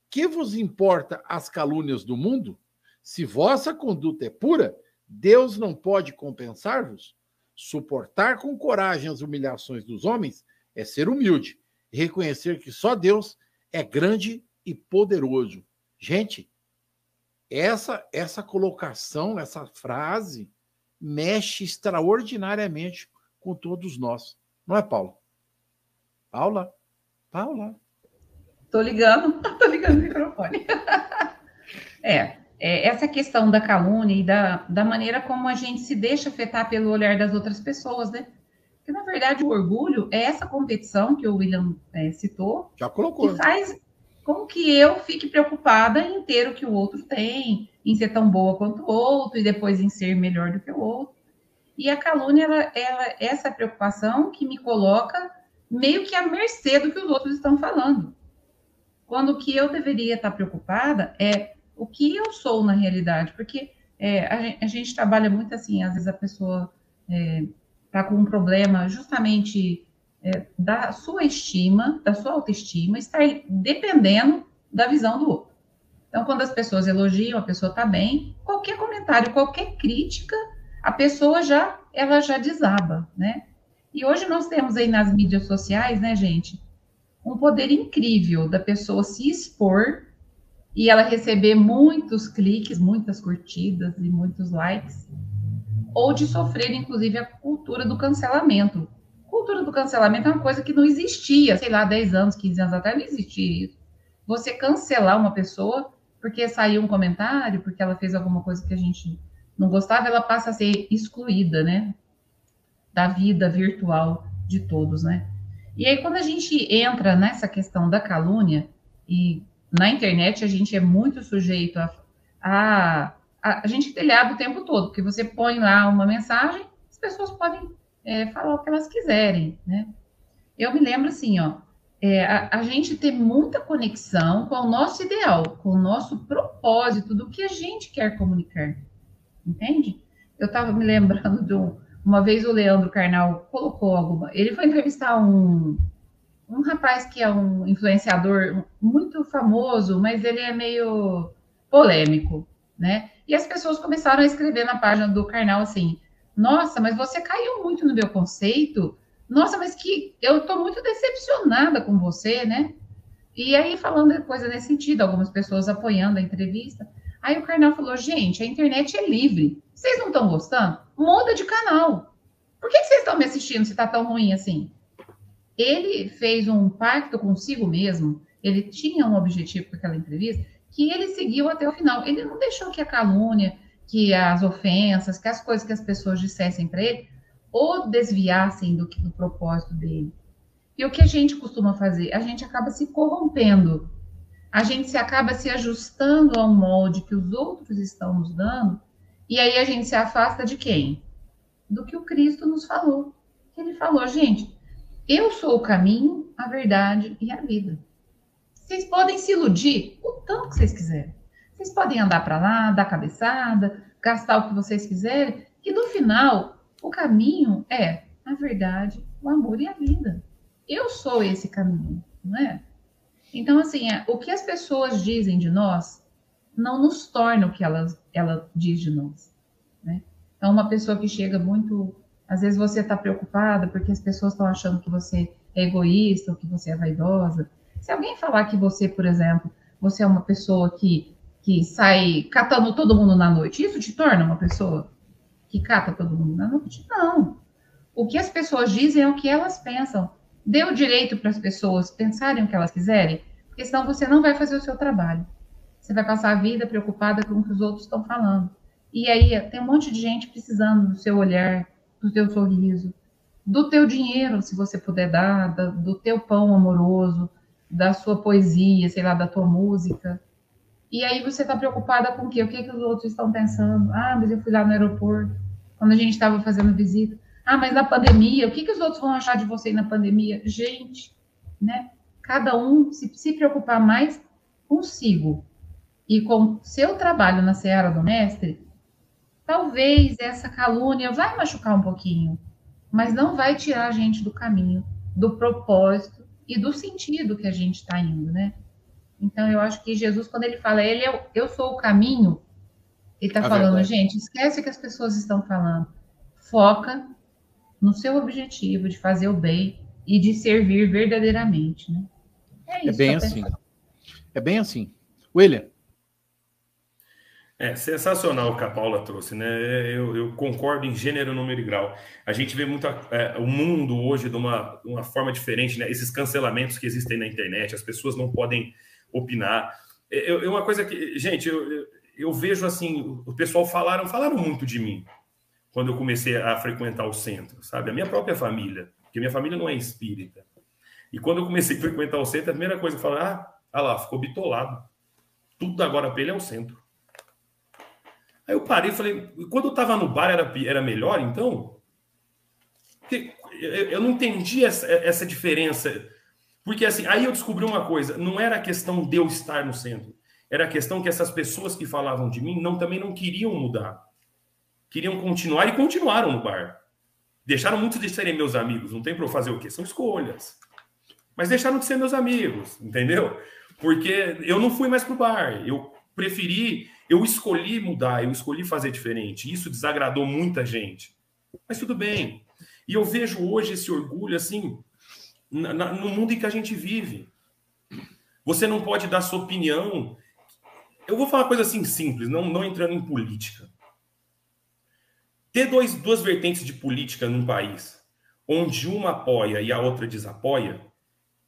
Que vos importa as calúnias do mundo? Se vossa conduta é pura, Deus não pode compensar-vos? Suportar com coragem as humilhações dos homens é ser humilde reconhecer que só Deus é grande e poderoso. Gente, essa essa colocação, essa frase mexe extraordinariamente com todos nós. Não é, Paulo? Paula? Paula? Tô ligando, tô ligando o microfone. é, é, essa questão da calúnia e da, da maneira como a gente se deixa afetar pelo olhar das outras pessoas, né? Porque, na verdade, o orgulho é essa competição que o William é, citou. Já colocou. Que faz com que eu fique preocupada em ter o que o outro tem, em ser tão boa quanto o outro, e depois em ser melhor do que o outro. E a calúnia, ela, ela essa preocupação que me coloca meio que à mercê do que os outros estão falando. Quando o que eu deveria estar preocupada é o que eu sou na realidade, porque é, a, gente, a, gente, trabalha muito assim, às vezes a pessoa está é, tá com um problema justamente é, da sua estima, da sua autoestima, está dependendo da visão do outro. Então, quando as pessoas elogiam, a pessoa está bem, qualquer comentário, qualquer crítica, a pessoa já, ela já desaba, né? E hoje nós temos aí nas mídias sociais, né, gente, um poder incrível da pessoa se expor e ela receber muitos cliques, muitas curtidas e muitos likes, ou de sofrer, inclusive, a cultura do cancelamento. Cultura do cancelamento é uma coisa que não existia, sei lá, 10 anos, 15 anos atrás, não existia isso. Você cancelar uma pessoa porque saiu um comentário, porque ela fez alguma coisa que a gente não gostava, ela passa a ser excluída, né? da vida virtual de todos, né? E aí, quando a gente entra nessa questão da calúnia, e na internet a gente é muito sujeito a. a, a, a gente telhado o tempo todo, porque você põe lá uma mensagem, as pessoas podem é, falar o que elas quiserem, né? Eu me lembro assim, ó, é, a, a, gente tem muita conexão com o nosso ideal, com o nosso propósito do que a gente quer comunicar, entende? Eu estava me lembrando de um, uma vez o Leandro Carnal colocou alguma. Ele foi entrevistar um, um rapaz que é um influenciador muito famoso, mas ele é meio polêmico, né? E as pessoas começaram a escrever na página do Carnal assim: Nossa, mas você caiu muito no meu conceito. Nossa, mas que eu tô muito decepcionada com você, né? E aí, falando coisa nesse sentido, algumas pessoas apoiando a entrevista. Aí o Karnal falou: gente, a internet é livre. Vocês não estão gostando? Muda de canal. Por que, que vocês estão me assistindo se está tão ruim assim? Ele fez um pacto consigo mesmo, ele tinha um objetivo com aquela entrevista, que ele seguiu até o final. Ele não deixou que a calúnia, que as ofensas, que as coisas que as pessoas dissessem para ele, ou desviassem do, do propósito dele. E o que a gente costuma fazer? A gente acaba se corrompendo. A gente se acaba se ajustando ao molde que os outros estão nos dando, e aí a gente se afasta de quem? Do que o Cristo nos falou. Ele falou, gente, eu sou o caminho, a verdade e a vida. Vocês podem se iludir o tanto que vocês quiserem. Vocês podem andar para lá, dar cabeçada, gastar o que vocês quiserem, que no final o caminho é a verdade, o amor e a vida. Eu sou esse caminho, não é? Então, assim, é, o que as pessoas dizem de nós não nos torna o que elas, ela diz de nós. Né? Então, uma pessoa que chega muito. Às vezes você está preocupada porque as pessoas estão achando que você é egoísta ou que você é vaidosa. Se alguém falar que você, por exemplo, você é uma pessoa que, que sai catando todo mundo na noite, isso te torna uma pessoa que cata todo mundo na noite? Não. O que as pessoas dizem é o que elas pensam. Dê o direito para as pessoas pensarem o que elas quiserem, porque senão você não vai fazer o seu trabalho. Você vai passar a vida preocupada com o que os outros estão falando. E aí tem um monte de gente precisando do seu olhar, do teu sorriso, do teu dinheiro, se você puder dar, do teu pão amoroso, da sua poesia, sei lá, da tua música. E aí você está preocupada com o quê? O que, que os outros estão pensando? Ah, mas eu fui lá no aeroporto, quando a gente estava fazendo visita. Ah, mas na pandemia, o que, que os outros vão achar de você na pandemia? Gente, né? Cada um se, se preocupar mais consigo e com seu trabalho na seara do mestre, talvez essa calúnia vai machucar um pouquinho, mas não vai tirar a gente do caminho, do propósito e do sentido que a gente está indo, né? Então, eu acho que Jesus, quando ele fala, ele é, eu sou o caminho, ele está falando, verdade. gente, esquece o que as pessoas estão falando. Foca no seu objetivo de fazer o bem e de servir verdadeiramente, né? É, é isso, é bem assim. É bem assim. William. É sensacional o que a Paula trouxe, né? Eu, eu concordo em gênero, número e grau. A gente vê muito é, o mundo hoje de uma, uma forma diferente, né? Esses cancelamentos que existem na internet, as pessoas não podem opinar. É, é uma coisa que, gente, eu, eu vejo assim, o pessoal falaram, falaram muito de mim quando eu comecei a frequentar o centro, sabe? A minha própria família, porque minha família não é espírita. E quando eu comecei a frequentar o centro, a primeira coisa que eu falei, ah, ah lá, ficou bitolado. Tudo agora para ele é o centro. Aí eu parei e falei, quando eu estava no bar era, era melhor, então? Porque eu não entendi essa, essa diferença. Porque assim, aí eu descobri uma coisa, não era a questão de eu estar no centro, era a questão que essas pessoas que falavam de mim não também não queriam mudar. Queriam continuar e continuaram no bar. Deixaram muitos de serem meus amigos, não tem para eu fazer o quê? São escolhas. Mas deixaram de ser meus amigos, entendeu? Porque eu não fui mais pro bar, eu preferi eu escolhi mudar, eu escolhi fazer diferente. Isso desagradou muita gente. Mas tudo bem. E eu vejo hoje esse orgulho assim no mundo em que a gente vive. Você não pode dar sua opinião. Eu vou falar uma coisa assim simples, não, não entrando em política. Ter dois, duas vertentes de política num país, onde uma apoia e a outra desapoia,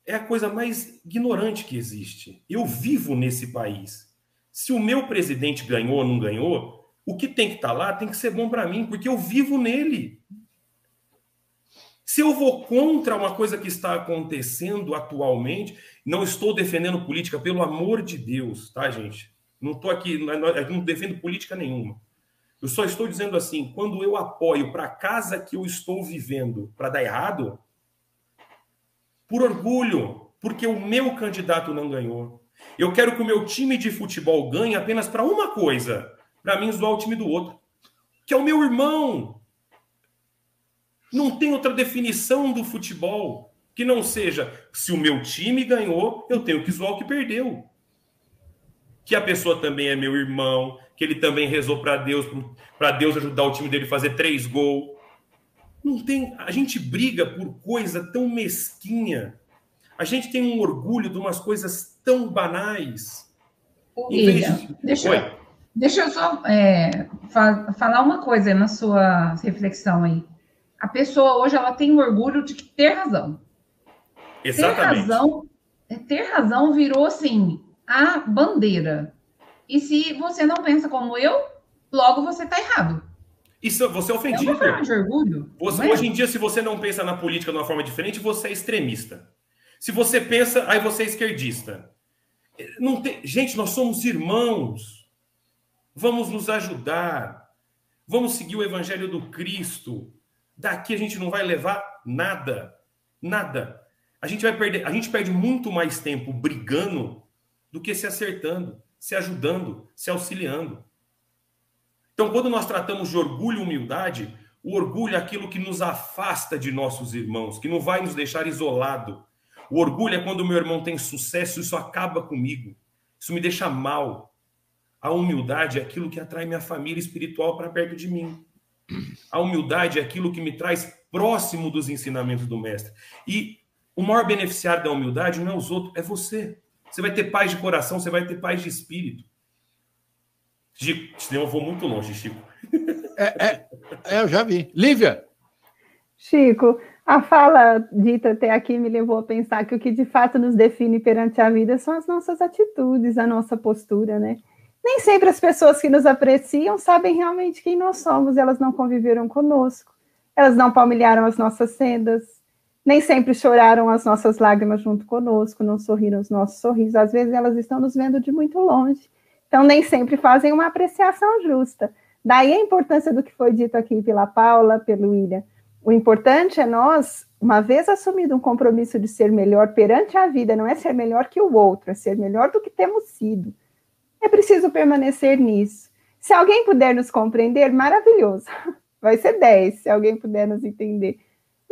é a coisa mais ignorante que existe. Eu vivo nesse país. Se o meu presidente ganhou ou não ganhou, o que tem que estar tá lá tem que ser bom para mim, porque eu vivo nele. Se eu vou contra uma coisa que está acontecendo atualmente, não estou defendendo política, pelo amor de Deus, tá, gente? Não estou aqui, não defendo política nenhuma. Eu só estou dizendo assim: quando eu apoio para a casa que eu estou vivendo para dar errado, por orgulho, porque o meu candidato não ganhou, eu quero que o meu time de futebol ganhe apenas para uma coisa: para mim zoar o time do outro, que é o meu irmão. Não tem outra definição do futebol que não seja se o meu time ganhou, eu tenho que zoar o que perdeu. Que a pessoa também é meu irmão, que ele também rezou para Deus, para Deus ajudar o time dele a fazer três gols. Não tem, a gente briga por coisa tão mesquinha. A gente tem um orgulho de umas coisas tão banais. William, de... deixa, deixa eu só é, fa falar uma coisa na sua reflexão aí. a pessoa hoje ela tem orgulho de ter razão. Exatamente. Ter razão, é, ter razão virou assim a bandeira. E se você não pensa como eu, logo você está errado. Isso, você é ofendido. É uma de orgulho. Você, é? Hoje em dia, se você não pensa na política de uma forma diferente, você é extremista. Se você pensa, aí você é esquerdista. Não tem... Gente, nós somos irmãos. Vamos nos ajudar. Vamos seguir o evangelho do Cristo. Daqui a gente não vai levar nada. Nada. A gente vai perder, a gente perde muito mais tempo brigando do que se acertando, se ajudando, se auxiliando. Então, quando nós tratamos de orgulho e humildade, o orgulho é aquilo que nos afasta de nossos irmãos, que não vai nos deixar isolado. O orgulho é quando o meu irmão tem sucesso, isso acaba comigo. Isso me deixa mal. A humildade é aquilo que atrai minha família espiritual para perto de mim. A humildade é aquilo que me traz próximo dos ensinamentos do mestre. E o maior beneficiário da humildade não é os outros, é você. Você vai ter paz de coração, você vai ter paz de espírito. Chico, eu vou muito longe, Chico. É, é, é, eu já vi. Lívia! Chico, a fala dita até aqui me levou a pensar que o que de fato nos define perante a vida são as nossas atitudes, a nossa postura, né? Nem sempre as pessoas que nos apreciam sabem realmente quem nós somos, elas não conviveram conosco, elas não palmilharam as nossas sendas, nem sempre choraram as nossas lágrimas junto conosco, não sorriram os nossos sorrisos, às vezes elas estão nos vendo de muito longe, então nem sempre fazem uma apreciação justa. Daí a importância do que foi dito aqui pela Paula, pelo William. O importante é nós, uma vez assumido um compromisso de ser melhor perante a vida, não é ser melhor que o outro, é ser melhor do que temos sido. É preciso permanecer nisso. Se alguém puder nos compreender, maravilhoso. Vai ser 10, se alguém puder nos entender.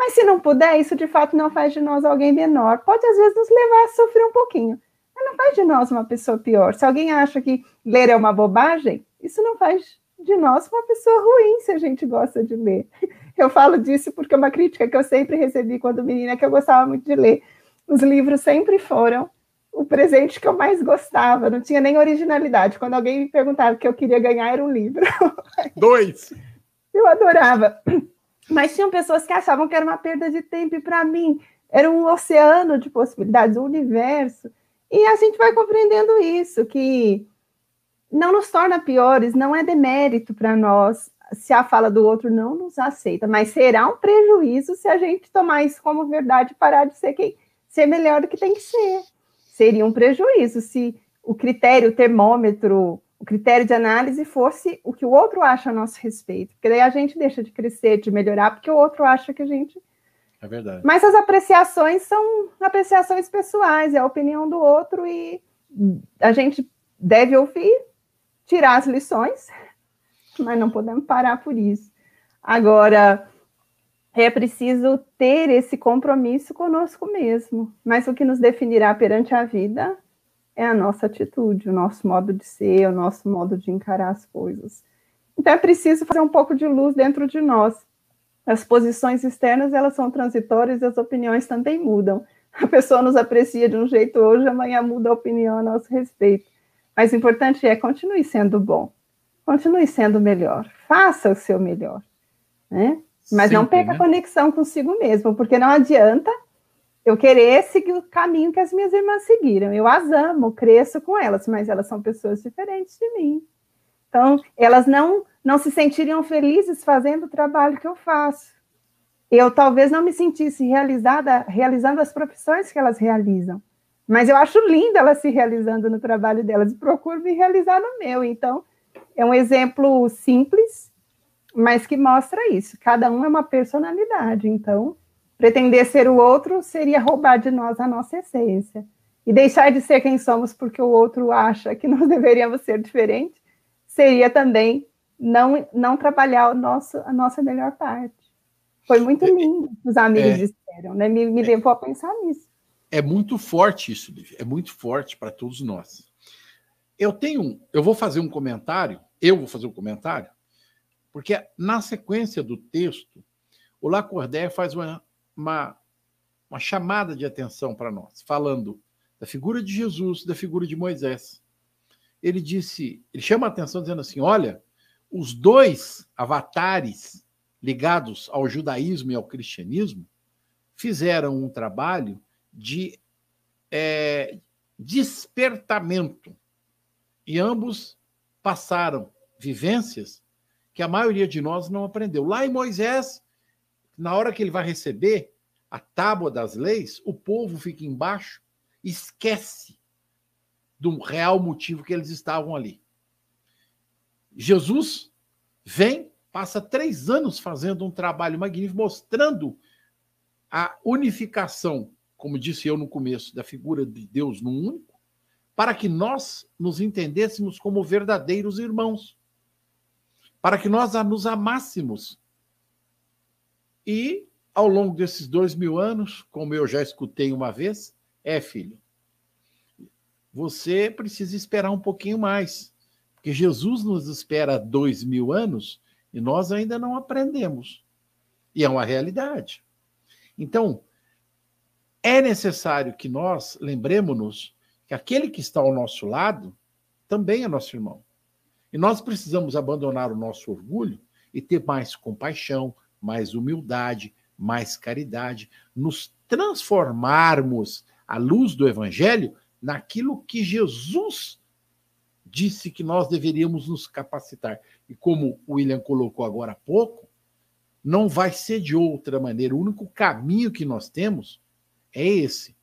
Mas se não puder, isso de fato não faz de nós alguém menor. Pode às vezes nos levar a sofrer um pouquinho, mas não faz de nós uma pessoa pior. Se alguém acha que ler é uma bobagem, isso não faz de nós uma pessoa ruim se a gente gosta de ler. Eu falo disso porque é uma crítica que eu sempre recebi quando menina que eu gostava muito de ler. Os livros sempre foram o presente que eu mais gostava, não tinha nem originalidade. Quando alguém me perguntava o que eu queria ganhar, era um livro. Dois! Eu adorava. Mas tinham pessoas que achavam que era uma perda de tempo, e para mim era um oceano de possibilidades, um universo. E a gente vai compreendendo isso, que não nos torna piores, não é demérito para nós se a fala do outro não nos aceita, mas será um prejuízo se a gente tomar isso como verdade e parar de ser quem ser melhor do que tem que ser seria um prejuízo se o critério, o termômetro, o critério de análise fosse o que o outro acha a nosso respeito. Porque daí a gente deixa de crescer, de melhorar, porque o outro acha que a gente. É verdade. Mas as apreciações são apreciações pessoais, é a opinião do outro e a gente deve ouvir, tirar as lições, mas não podemos parar por isso. Agora, é preciso ter esse compromisso conosco mesmo. Mas o que nos definirá perante a vida é a nossa atitude, o nosso modo de ser, o nosso modo de encarar as coisas. Então é preciso fazer um pouco de luz dentro de nós. As posições externas elas são transitórias e as opiniões também mudam. A pessoa nos aprecia de um jeito hoje, amanhã muda a opinião a nosso respeito. Mas o importante é continue sendo bom, continue sendo melhor, faça o seu melhor, né? Mas Sempre, não perca né? a conexão consigo mesmo, porque não adianta eu querer seguir o caminho que as minhas irmãs seguiram. Eu as amo, cresço com elas, mas elas são pessoas diferentes de mim. Então, elas não, não se sentiriam felizes fazendo o trabalho que eu faço. Eu talvez não me sentisse realizada realizando as profissões que elas realizam. Mas eu acho lindo elas se realizando no trabalho delas e procuro me realizar no meu. Então, é um exemplo simples, mas que mostra isso. Cada um é uma personalidade, então pretender ser o outro seria roubar de nós a nossa essência. E deixar de ser quem somos porque o outro acha que nós deveríamos ser diferentes seria também não, não trabalhar o nosso, a nossa melhor parte. Foi muito é, lindo, os amigos é, disseram, né? Me, me é, levou a pensar nisso. É muito forte isso, Lívia. É muito forte para todos nós. Eu tenho, eu vou fazer um comentário, eu vou fazer um comentário porque na sequência do texto, o Lacordaire faz uma, uma, uma chamada de atenção para nós, falando da figura de Jesus, da figura de Moisés. Ele disse, ele chama a atenção dizendo assim: olha, os dois avatares ligados ao judaísmo e ao cristianismo, fizeram um trabalho de é, despertamento. E ambos passaram vivências que a maioria de nós não aprendeu. Lá em Moisés, na hora que ele vai receber a tábua das leis, o povo fica embaixo, esquece do real motivo que eles estavam ali. Jesus vem, passa três anos fazendo um trabalho magnífico, mostrando a unificação, como disse eu no começo, da figura de Deus no único, para que nós nos entendêssemos como verdadeiros irmãos, para que nós nos amássemos. E, ao longo desses dois mil anos, como eu já escutei uma vez, é, filho, você precisa esperar um pouquinho mais, porque Jesus nos espera dois mil anos e nós ainda não aprendemos. E é uma realidade. Então, é necessário que nós lembremos-nos que aquele que está ao nosso lado também é nosso irmão. E nós precisamos abandonar o nosso orgulho e ter mais compaixão, mais humildade, mais caridade, nos transformarmos à luz do evangelho naquilo que Jesus disse que nós deveríamos nos capacitar. E como o William colocou agora há pouco, não vai ser de outra maneira. O único caminho que nós temos é esse.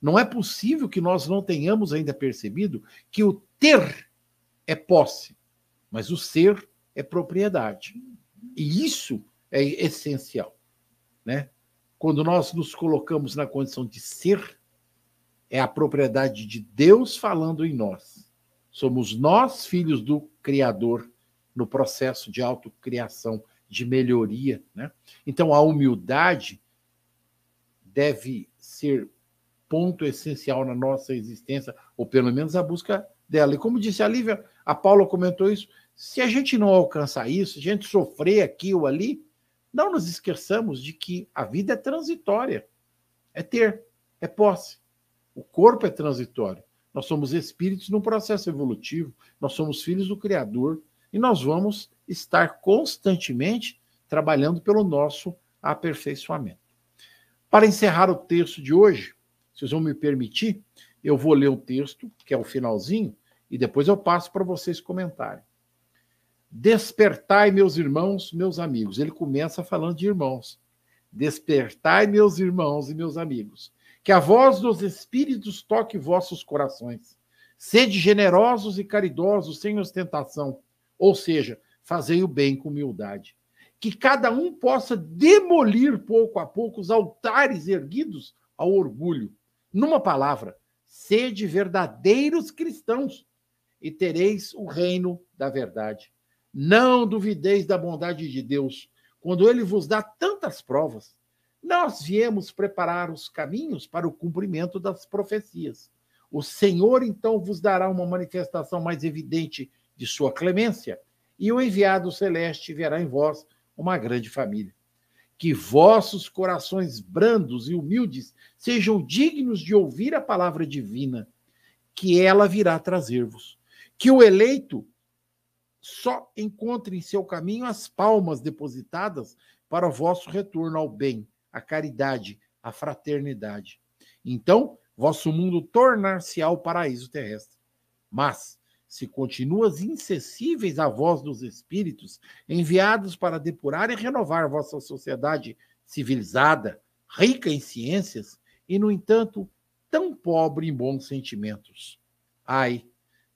Não é possível que nós não tenhamos ainda percebido que o ter é posse, mas o ser é propriedade. E isso é essencial, né? Quando nós nos colocamos na condição de ser, é a propriedade de Deus falando em nós. Somos nós, filhos do Criador, no processo de autocriação, de melhoria. Né? Então, a humildade deve ser ponto essencial na nossa existência, ou pelo menos a busca dela. E como disse a Lívia, a Paula comentou isso, se a gente não alcançar isso, se a gente sofrer aqui ou ali, não nos esqueçamos de que a vida é transitória. É ter, é posse. O corpo é transitório. Nós somos espíritos num processo evolutivo, nós somos filhos do Criador e nós vamos estar constantemente trabalhando pelo nosso aperfeiçoamento. Para encerrar o texto de hoje, vocês vão me permitir, eu vou ler o texto, que é o finalzinho, e depois eu passo para vocês comentarem. Despertai, meus irmãos, meus amigos. Ele começa falando de irmãos. Despertai, meus irmãos e meus amigos. Que a voz dos Espíritos toque vossos corações. Sede generosos e caridosos, sem ostentação. Ou seja, fazei o bem com humildade. Que cada um possa demolir pouco a pouco os altares erguidos ao orgulho. Numa palavra, sede verdadeiros cristãos e tereis o reino da verdade. Não duvideis da bondade de Deus, quando ele vos dá tantas provas nós viemos preparar os caminhos para o cumprimento das profecias. O Senhor então vos dará uma manifestação mais evidente de sua clemência, e o enviado celeste verá em vós uma grande família. Que vossos corações brandos e humildes sejam dignos de ouvir a palavra divina, que ela virá trazer-vos. Que o eleito só encontre em seu caminho as palmas depositadas para o vosso retorno ao bem a caridade, a fraternidade. Então, vosso mundo tornar-se-á o paraíso terrestre. Mas, se continuas incessíveis à voz dos espíritos, enviados para depurar e renovar vossa sociedade civilizada, rica em ciências, e, no entanto, tão pobre em bons sentimentos. Ai,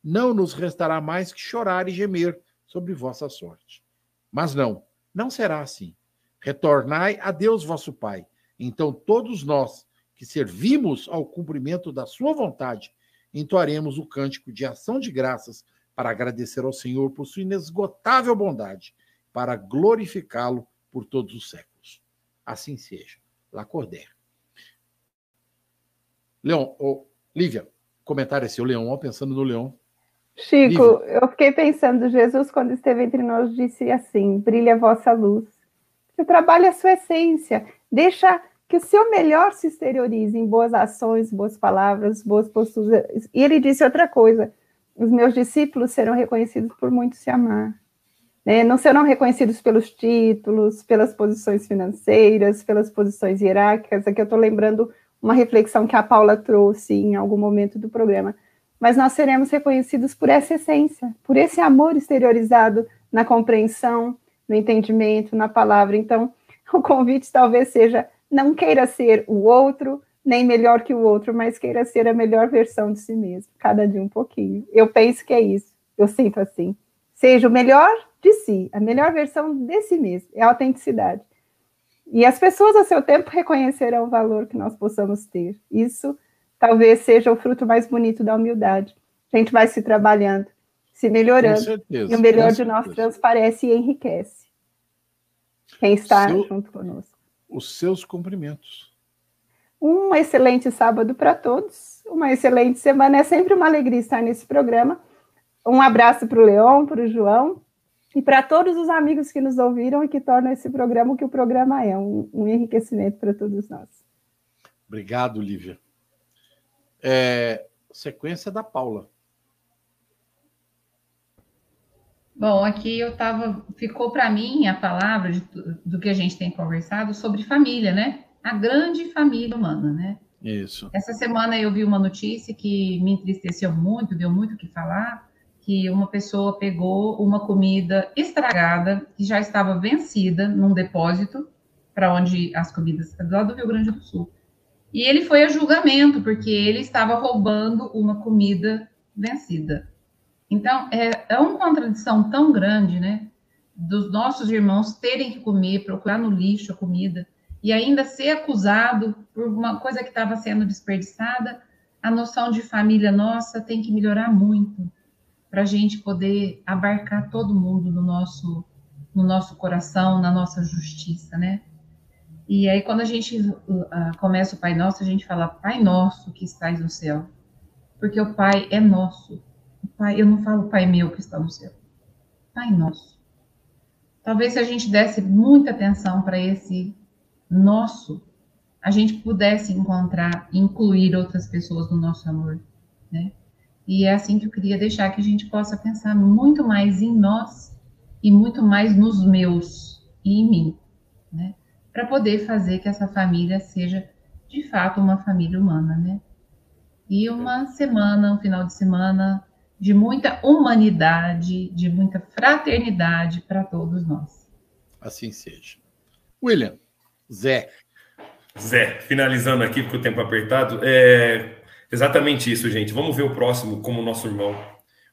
não nos restará mais que chorar e gemer sobre vossa sorte. Mas não, não será assim. Retornai a Deus vosso Pai. Então todos nós que servimos ao cumprimento da sua vontade, entoaremos o cântico de ação de graças para agradecer ao Senhor por sua inesgotável bondade, para glorificá-lo por todos os séculos. Assim seja. Lacordaire. Leon, oh, Lívia, comentário é seu, Leon, pensando no Leon. Chico, Lívia. eu fiquei pensando, Jesus, quando esteve entre nós, disse assim: brilha a vossa luz que trabalhe a sua essência, deixa que o seu melhor se exteriorize em boas ações, boas palavras, boas posturas. E ele disse outra coisa: os meus discípulos serão reconhecidos por muito se amar. Né? Não serão reconhecidos pelos títulos, pelas posições financeiras, pelas posições hierárquicas. Aqui eu estou lembrando uma reflexão que a Paula trouxe em algum momento do programa. Mas nós seremos reconhecidos por essa essência, por esse amor exteriorizado na compreensão, no entendimento, na palavra. Então, o convite talvez seja: não queira ser o outro, nem melhor que o outro, mas queira ser a melhor versão de si mesmo, cada dia um pouquinho. Eu penso que é isso, eu sinto assim. Seja o melhor de si, a melhor versão de si mesmo, é a autenticidade. E as pessoas, a seu tempo, reconhecerão o valor que nós possamos ter. Isso talvez seja o fruto mais bonito da humildade. A gente vai se trabalhando, se melhorando. certeza, e o melhor de nós transparece e enriquece. Quem está Seu, junto conosco. Os seus cumprimentos. Um excelente sábado para todos. Uma excelente semana. É sempre uma alegria estar nesse programa. Um abraço para o Leon, para o João e para todos os amigos que nos ouviram e que tornam esse programa o que o programa é, um, um enriquecimento para todos nós. Obrigado, Lívia. É, sequência da Paula. Bom, aqui eu estava. Ficou para mim a palavra de, do que a gente tem conversado sobre família, né? A grande família humana, né? Isso. Essa semana eu vi uma notícia que me entristeceu muito, deu muito o que falar, que uma pessoa pegou uma comida estragada, que já estava vencida num depósito, para onde as comidas, lá do Rio Grande do Sul. E ele foi a julgamento, porque ele estava roubando uma comida vencida. Então, é, é uma contradição tão grande, né? Dos nossos irmãos terem que comer, procurar no lixo a comida, e ainda ser acusado por uma coisa que estava sendo desperdiçada, a noção de família nossa tem que melhorar muito para a gente poder abarcar todo mundo no nosso, no nosso coração, na nossa justiça, né? E aí, quando a gente uh, começa o Pai Nosso, a gente fala, Pai Nosso que estás no céu. Porque o Pai é nosso. O pai, eu não falo Pai meu que está no céu. Pai Nosso. Talvez se a gente desse muita atenção para esse nosso, a gente pudesse encontrar, incluir outras pessoas no nosso amor, né? E é assim que eu queria deixar que a gente possa pensar muito mais em nós e muito mais nos meus e em mim, né? Para poder fazer que essa família seja de fato uma família humana, né? E uma semana, um final de semana de muita humanidade, de muita fraternidade para todos nós. Assim seja. William, Zé. Zé, finalizando aqui, porque o tempo é apertado, é, Exatamente isso, gente. Vamos ver o próximo como nosso irmão.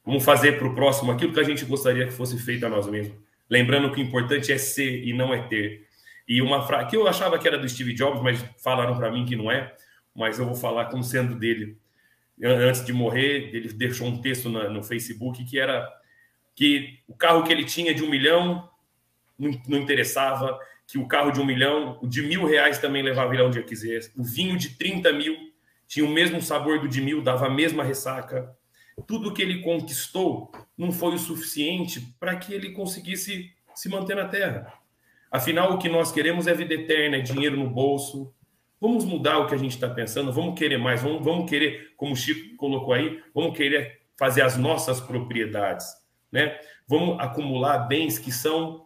Vamos fazer para o próximo aquilo que a gente gostaria que fosse feito a nós mesmos. Lembrando que o importante é ser e não é ter. E uma frase que eu achava que era do Steve Jobs, mas falaram para mim que não é, mas eu vou falar como sendo dele. Antes de morrer, ele deixou um texto no, no Facebook que era que o carro que ele tinha de um milhão não, não interessava, que o carro de um milhão, o de mil reais também levava ele onde quisesse, o vinho de 30 mil tinha o mesmo sabor do de mil, dava a mesma ressaca. Tudo que ele conquistou não foi o suficiente para que ele conseguisse se manter na Terra. Afinal, o que nós queremos é vida eterna, é dinheiro no bolso. Vamos mudar o que a gente está pensando, vamos querer mais, vamos, vamos querer, como o Chico colocou aí, vamos querer fazer as nossas propriedades, né? Vamos acumular bens que são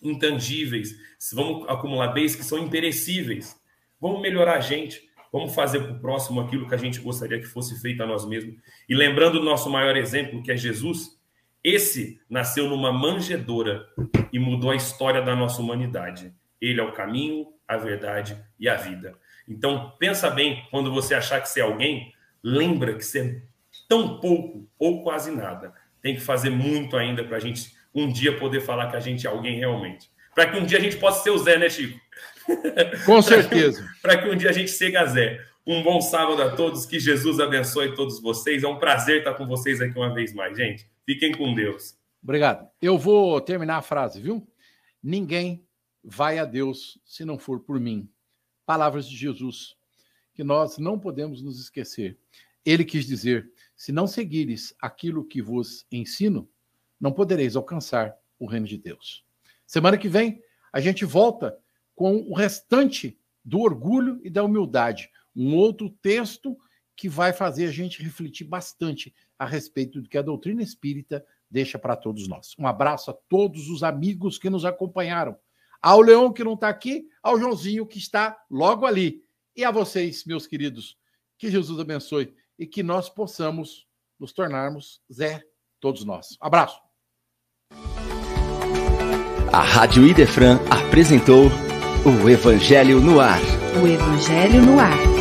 intangíveis, vamos acumular bens que são imperecíveis. Vamos melhorar a gente. Vamos fazer para o próximo aquilo que a gente gostaria que fosse feito a nós mesmos. E lembrando do nosso maior exemplo, que é Jesus, esse nasceu numa manjedoura e mudou a história da nossa humanidade. Ele é o caminho, a verdade e a vida. Então, pensa bem, quando você achar que você é alguém, lembra que você é tão pouco ou quase nada. Tem que fazer muito ainda para a gente um dia poder falar que a gente é alguém realmente. Para que um dia a gente possa ser o Zé, né, Chico? Com certeza. Para que um dia a gente siga Zé. Um bom sábado a todos, que Jesus abençoe todos vocês. É um prazer estar com vocês aqui uma vez mais, gente. Fiquem com Deus. Obrigado. Eu vou terminar a frase, viu? Ninguém vai a Deus se não for por mim. Palavras de Jesus, que nós não podemos nos esquecer. Ele quis dizer: se não seguires aquilo que vos ensino, não podereis alcançar o reino de Deus. Semana que vem, a gente volta com o restante do orgulho e da humildade. Um outro texto que vai fazer a gente refletir bastante a respeito do que a doutrina espírita deixa para todos nós. Um abraço a todos os amigos que nos acompanharam. Ao Leão, que não está aqui, ao Joãozinho, que está logo ali. E a vocês, meus queridos, que Jesus abençoe e que nós possamos nos tornarmos Zé, todos nós. Abraço. A Rádio Idefran apresentou o Evangelho no Ar. O Evangelho no Ar.